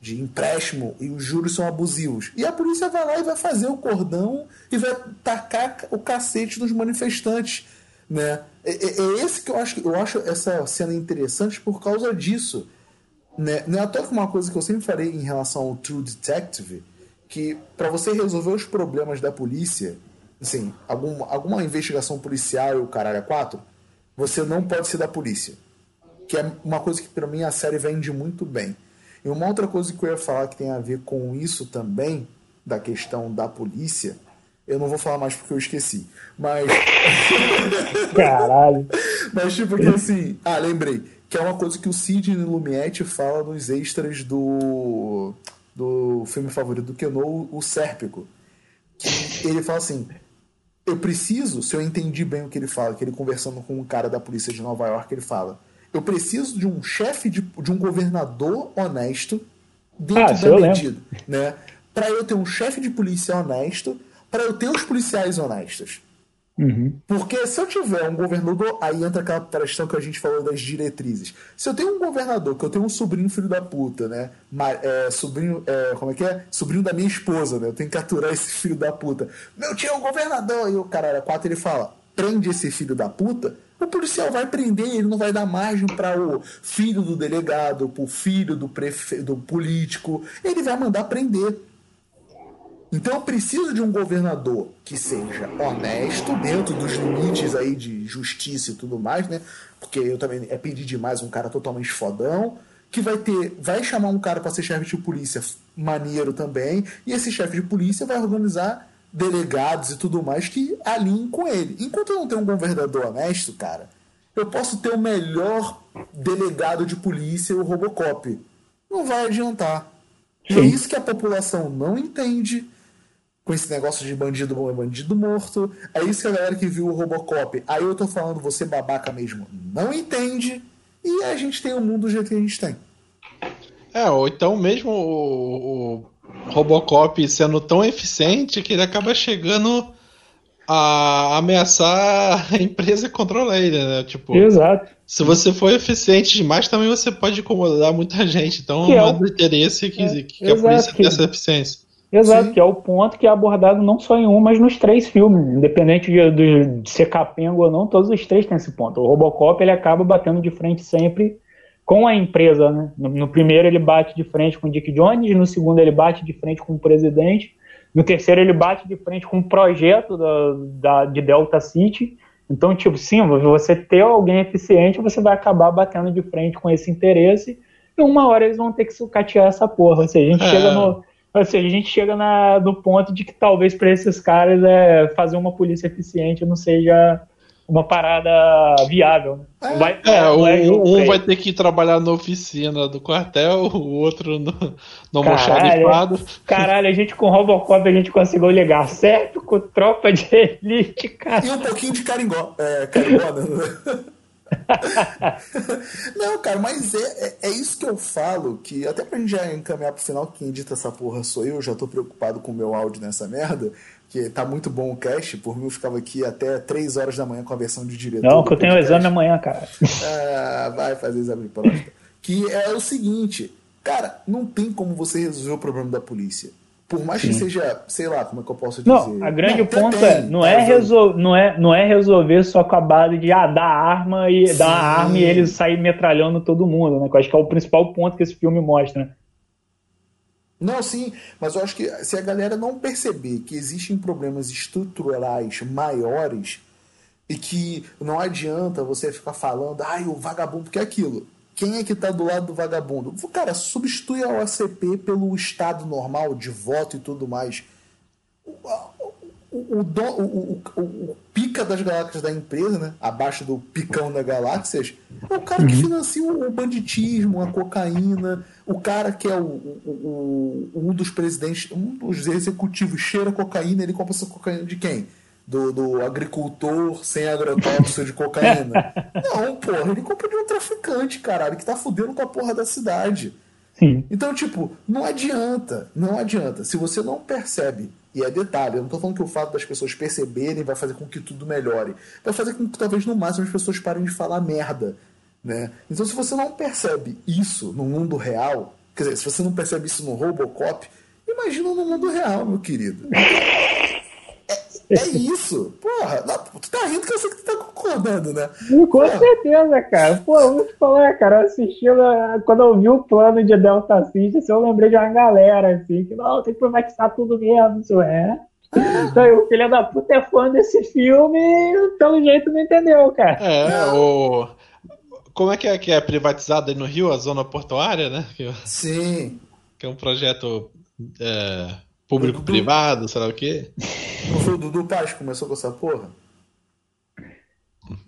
de empréstimo, e os juros são abusivos. E a polícia vai lá e vai fazer o cordão e vai tacar o cacete dos manifestantes. Né? É, é, é esse que eu acho, eu acho essa cena interessante por causa disso. Né? Não é à toa que uma coisa que eu sempre falei em relação ao True Detective que para você resolver os problemas da polícia, assim, algum, alguma investigação policial e o caralho é quatro, você não pode ser da polícia. Que é uma coisa que para mim a série vende muito bem. E uma outra coisa que eu ia falar que tem a ver com isso também, da questão da polícia, eu não vou falar mais porque eu esqueci. Mas. [LAUGHS] Caralho. mas, tipo, que assim. Ah, lembrei. Que é uma coisa que o Sidney Lumiette fala nos extras do do filme favorito do Keno, o Sérpico. Que ele fala assim: Eu preciso, se eu entendi bem o que ele fala, que ele conversando com um cara da polícia de Nova York, ele fala: Eu preciso de um chefe, de, de um governador honesto dentro ah, da medida. Né? Para eu ter um chefe de polícia honesto, para eu ter os policiais honestos. Uhum. Porque se eu tiver um governador, aí entra aquela questão que a gente falou das diretrizes. Se eu tenho um governador, que eu tenho um sobrinho filho da puta, né? É, sobrinho, é, como é que é? Sobrinho da minha esposa, né? Eu tenho que aturar esse [LAUGHS] filho da puta. Meu tio é um governador! E o cara era quatro, ele fala: prende esse filho da puta. O policial vai prender, ele não vai dar margem para o filho do delegado, para o filho do, prefe... do político. Ele vai mandar prender. Então eu preciso de um governador que seja honesto, dentro dos limites aí de justiça e tudo mais, né? Porque eu também é pedir demais um cara totalmente fodão, que vai ter, vai chamar um cara para ser chefe de polícia maneiro também, e esse chefe de polícia vai organizar delegados e tudo mais que alinhem com ele. Enquanto eu não tenho um governador honesto, cara, eu posso ter o melhor delegado de polícia, o Robocop. Não vai adiantar. E é isso que a população não entende com esse negócio de bandido bom é bandido morto. É isso que a galera que viu o Robocop, aí eu tô falando, você babaca mesmo, não entende. E a gente tem o mundo do jeito que a gente tem. É, ou então mesmo o, o Robocop sendo tão eficiente que ele acaba chegando a ameaçar a empresa que controla ele, né? Tipo, Exato. Se você for eficiente demais, também você pode incomodar muita gente. Então, que é o interesse que, é, que a polícia tenha essa eficiência. Exato, Sim. que é o ponto que é abordado não só em um, mas nos três filmes. Independente de, de, de ser capengo ou não, todos os três têm esse ponto. O Robocop ele acaba batendo de frente sempre com a empresa. Né? No, no, primeiro ele bate de frente com o Dick Jones, no segundo ele bate de frente com o presidente, no terceiro ele bate de frente com o projeto da, da, de Delta City. Então, tipo, sim, você ter alguém eficiente, você vai acabar batendo de frente com esse interesse, e uma hora eles vão ter que sucatear essa porra. Ou seja, a gente é. chega no Ou seja, a gente chega na, no ponto de que talvez para esses caras é, fazer uma polícia eficiente não seja uma parada viável. Né? É, vai, é, é um, um vai ter que trabalhar na oficina do quartel, [LAUGHS] o outro no, no caralho, caralho, a gente com Robocop a gente conseguiu ligar certo com tropa de [LAUGHS] elite, cara. E um pouquinho de carimbó. É, carimbó, né? [LAUGHS] [LAUGHS] Não, cara, mas é, é, é, isso que eu falo, que até pra gente já encaminhar pro final, quem edita essa porra sou eu, já tô preocupado com o meu áudio nessa merda, que tá muito bom o cast, por mim eu ficava aqui até 3 horas da manhã com a versão de diretor. Não, que eu tenho o exame amanhã, cara. [LAUGHS] Ah, vai fazer exame de próstata. Que é o seguinte, cara, não tem como você resolver o problema da polícia. Por mais Sim. que seja, sei lá, como é que eu posso dizer? Não, a grande não, ponto tem, é, não é, resol não, é, não é resolver só com a base de ah, dar arma e Sim. dar arma e eles sair metralhando todo mundo, né? Que eu acho que é o principal ponto que esse filme mostra. Não, sim, mas eu acho que se a galera não perceber que existem problemas estruturais maiores e que não adianta você ficar falando, ai, o vagabundo, porque é aquilo. Quem é que está do lado do vagabundo? Cara, substitui a OCP pelo Estado normal, de voto e tudo mais. O, o, o, o, pica das galáxias da empresa, né? abaixo do picão das galáxias, é o cara que uhum. financia o banditismo, a cocaína, o cara que é um dos presidentes, um dos executivos cheira cocaína, ele compra essa cocaína de quem? Do, do agricultor sem agrotóxico de cocaína. [LAUGHS] Não, porra, ele compra de um traficante, caralho, que tá fudendo com a porra da cidade. Sim. Então, tipo, não adianta, não adianta. Se você não percebe, e é detalhe, eu não tô falando que o fato das pessoas perceberem vai fazer com que tudo melhore. Vai fazer com que talvez no máximo as pessoas parem de falar merda. Né? Então, se você não percebe isso no mundo real, quer dizer, se você não percebe isso no Robocop, imagina no mundo real, meu querido. [LAUGHS] É isso. Porra, não, tu tá rindo que eu sei que tu tá concordando, né? Com Porra. certeza, cara. Pô, vou te falar, cara, assistindo, quando eu vi o plano de Delta Assist, assim, eu lembrei de uma galera, assim, que não, tem que privatizar tudo mesmo, isso é. Então, o filho da puta é fã desse filme e pelo jeito não entendeu, cara. É, o. Como é que é que é privatizada no Rio, a zona portuária, né? Sim. Que é um projeto é, público-privado, sei lá o quê. Não foi o Dudu Paz que começou com essa porra?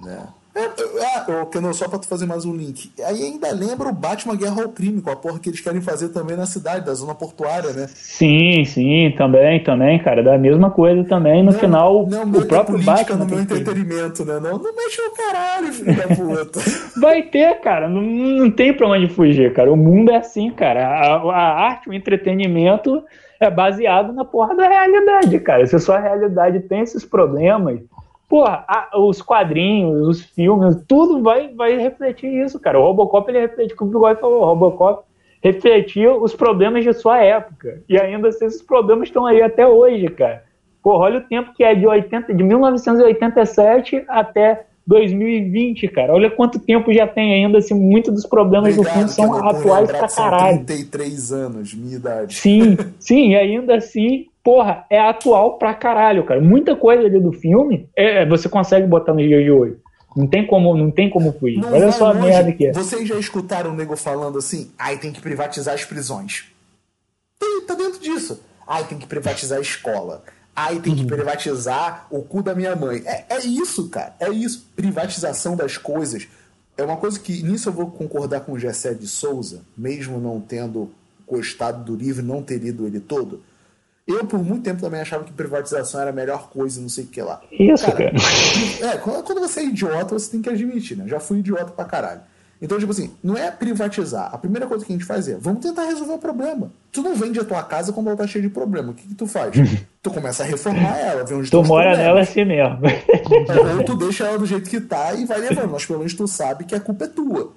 Né? É, é, é, não só pra tu fazer mais um link. Aí ainda lembra o Batman Guerra ao Crime, com a porra que eles querem fazer também na cidade, da zona portuária, né? Sim, sim, também, também, cara. Da mesma coisa também. No não, final, não, o próprio Batman. no meu entretenimento, né? Não, não mexe no caralho, filho da puta. [LAUGHS] Vai ter, cara. Não, não tem pra onde fugir, cara. O mundo é assim, cara. A, a arte, o entretenimento é baseado na porra da realidade, cara. Se a sua realidade tem esses problemas, porra, a, os quadrinhos, os filmes, tudo vai, vai refletir isso, cara. O Robocop, ele reflete, como o Bigode falou, o Robocop refletiu os problemas de sua época. E ainda assim, esses problemas estão aí até hoje, cara. Porra, olha o tempo que é de, 80, de 1987 até 2020, cara. Olha quanto tempo já tem ainda, assim, muitos dos problemas Obrigado, do filme são atuais pra caralho. 33 anos, minha idade. Sim, [LAUGHS] sim, e ainda assim, porra, é atual pra caralho, cara. Muita coisa ali do filme é, é você consegue botar no dia de hoje. Não tem como, não tem como fugir. Não Olha só a merda que é. Vocês já escutaram o nego falando assim, ai, tem que privatizar as prisões. Tá dentro disso. Ai, tem que privatizar a escola. Ai, tem que uhum. privatizar o cu da minha mãe. É, é isso, cara. É isso. Privatização das coisas. É uma coisa que nisso eu vou concordar com o Gessé de Souza, mesmo não tendo gostado do livro, não ter lido ele todo. Eu, por muito tempo, também achava que privatização era a melhor coisa, não sei o que lá. Isso, cara. cara. É, quando você é idiota, você tem que admitir, né? Já fui idiota pra caralho. Então, tipo assim, não é privatizar. A primeira coisa que a gente faz é, vamos tentar resolver o problema. Tu não vende a tua casa quando ela tá cheia de problema. O que, que tu faz? [LAUGHS] tu começa a reformar ela, ver onde Tu mora problemas. nela assim mesmo. [LAUGHS] Ou tu deixa ela do jeito que tá e vai levando. Mas pelo menos tu sabe que a culpa é tua.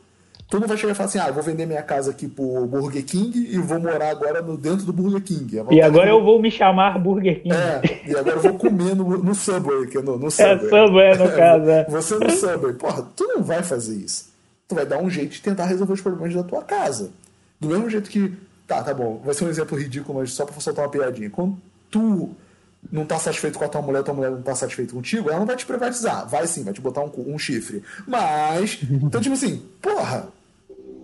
Tu não vai chegar e falar assim, ah, vou vender minha casa aqui pro Burger King e vou morar agora no, dentro do Burger King. E agora eu vou me chamar Burger King. É, e agora eu vou comer no, no Subway, que é no, no Subway. [LAUGHS] É, Subway no caso, é. Você no Subway. Porra, tu não vai fazer isso tu vai dar um jeito de tentar resolver os problemas da tua casa. Do mesmo jeito que, tá, tá bom, vai ser um exemplo ridículo, mas só pra soltar uma piadinha. Quando tu não tá satisfeito com a tua mulher, tua mulher não tá satisfeita contigo, ela não vai te privatizar. Vai sim, vai te botar um, um chifre. Mas, então, tipo assim, porra,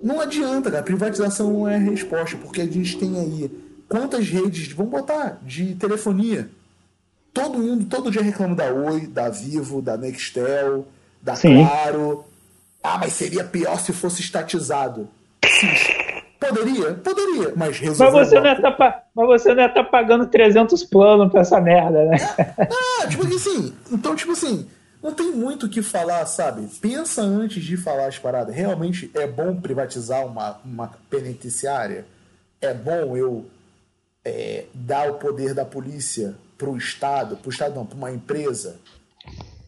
não adianta, cara. Privatização não é a resposta, porque a gente tem aí quantas redes, vamos botar, de telefonia. Todo mundo, todo dia reclama da Oi, da Vivo, da Nextel, da Sim. Claro. Ah, mas seria pior se fosse estatizado. Sim. Poderia, poderia, mas resolveu. Mas você, não é tá, mas você não é tá pagando 300 planos pra essa merda, né? [LAUGHS] Ah, tipo assim, então, tipo assim, não tem muito o que falar, sabe? Pensa antes de falar as paradas. Realmente é bom privatizar uma, uma penitenciária? É bom eu é, dar o poder da polícia pro Estado, pro Estado não, pra uma empresa?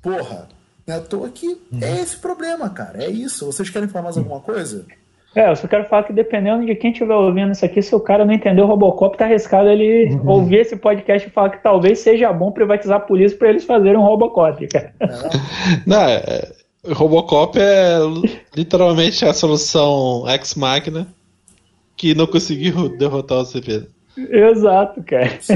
Porra, não é à toa que uhum. é esse problema, cara. É isso. Vocês querem falar mais alguma coisa? É, eu só quero falar que dependendo de quem estiver ouvindo isso aqui, se o cara não entendeu o Robocop, tá arriscado ele uhum. ouvir esse podcast e falar que talvez seja bom privatizar a polícia para eles fazerem um Robocop, cara. Não, é, Robocop é literalmente a solução ex-máquina que não conseguiu derrotar o CP. Exato, cara. Sim.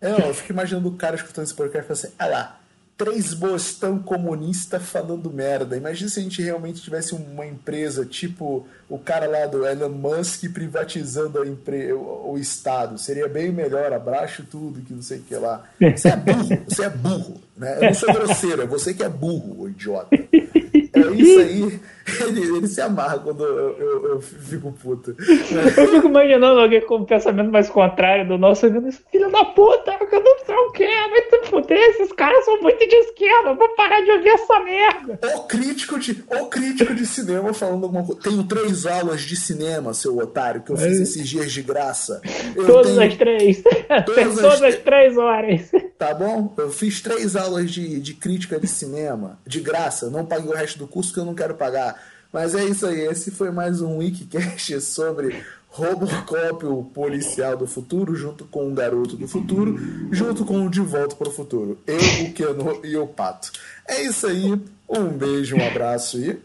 é, eu fico imaginando o cara escutando esse podcast e falando assim, ah lá, três bostão comunista falando merda. Imagina se a gente realmente tivesse uma empresa tipo o cara lá do Elon Musk privatizando a empre... o, Estado. Seria bem melhor, abraço tudo, que não sei o que lá. Você é burro, você é burro. Né? Eu não sou grosseiro, é você que é burro, idiota. É isso aí. [LAUGHS] Ele, ele se amarra quando eu, eu, eu fico puto. Eu fico imaginando alguém com um pensamento mais contrário do nosso filho da puta, eu não sei o que, vai te fuder, esses caras são muito de esquerda, vou parar de ouvir essa merda. O crítico de, o crítico de cinema falando alguma coisa. Tenho três aulas de cinema, seu otário, que eu fiz é. esses dias de graça. Eu todas tenho... as três. Todas, [LAUGHS] todas as... as três horas. Tá bom? Eu fiz três aulas de, de crítica de cinema, de graça. Não paguei o resto do curso que eu não quero pagar. Mas é isso aí. Esse foi mais um Wikicast sobre Robocop, o policial do futuro, junto com o garoto do futuro, junto com o De Volta para o Futuro. Eu, o Keno e o Pato. É isso aí. Um beijo, um abraço e.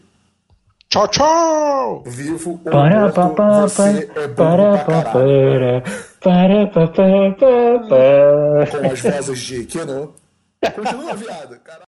Tchau, tchau! Vivo ou para, morto, para, você é para, pra caralho. Para, para, para, para, Com as vozes de Keno. Continua, viado. Caralho.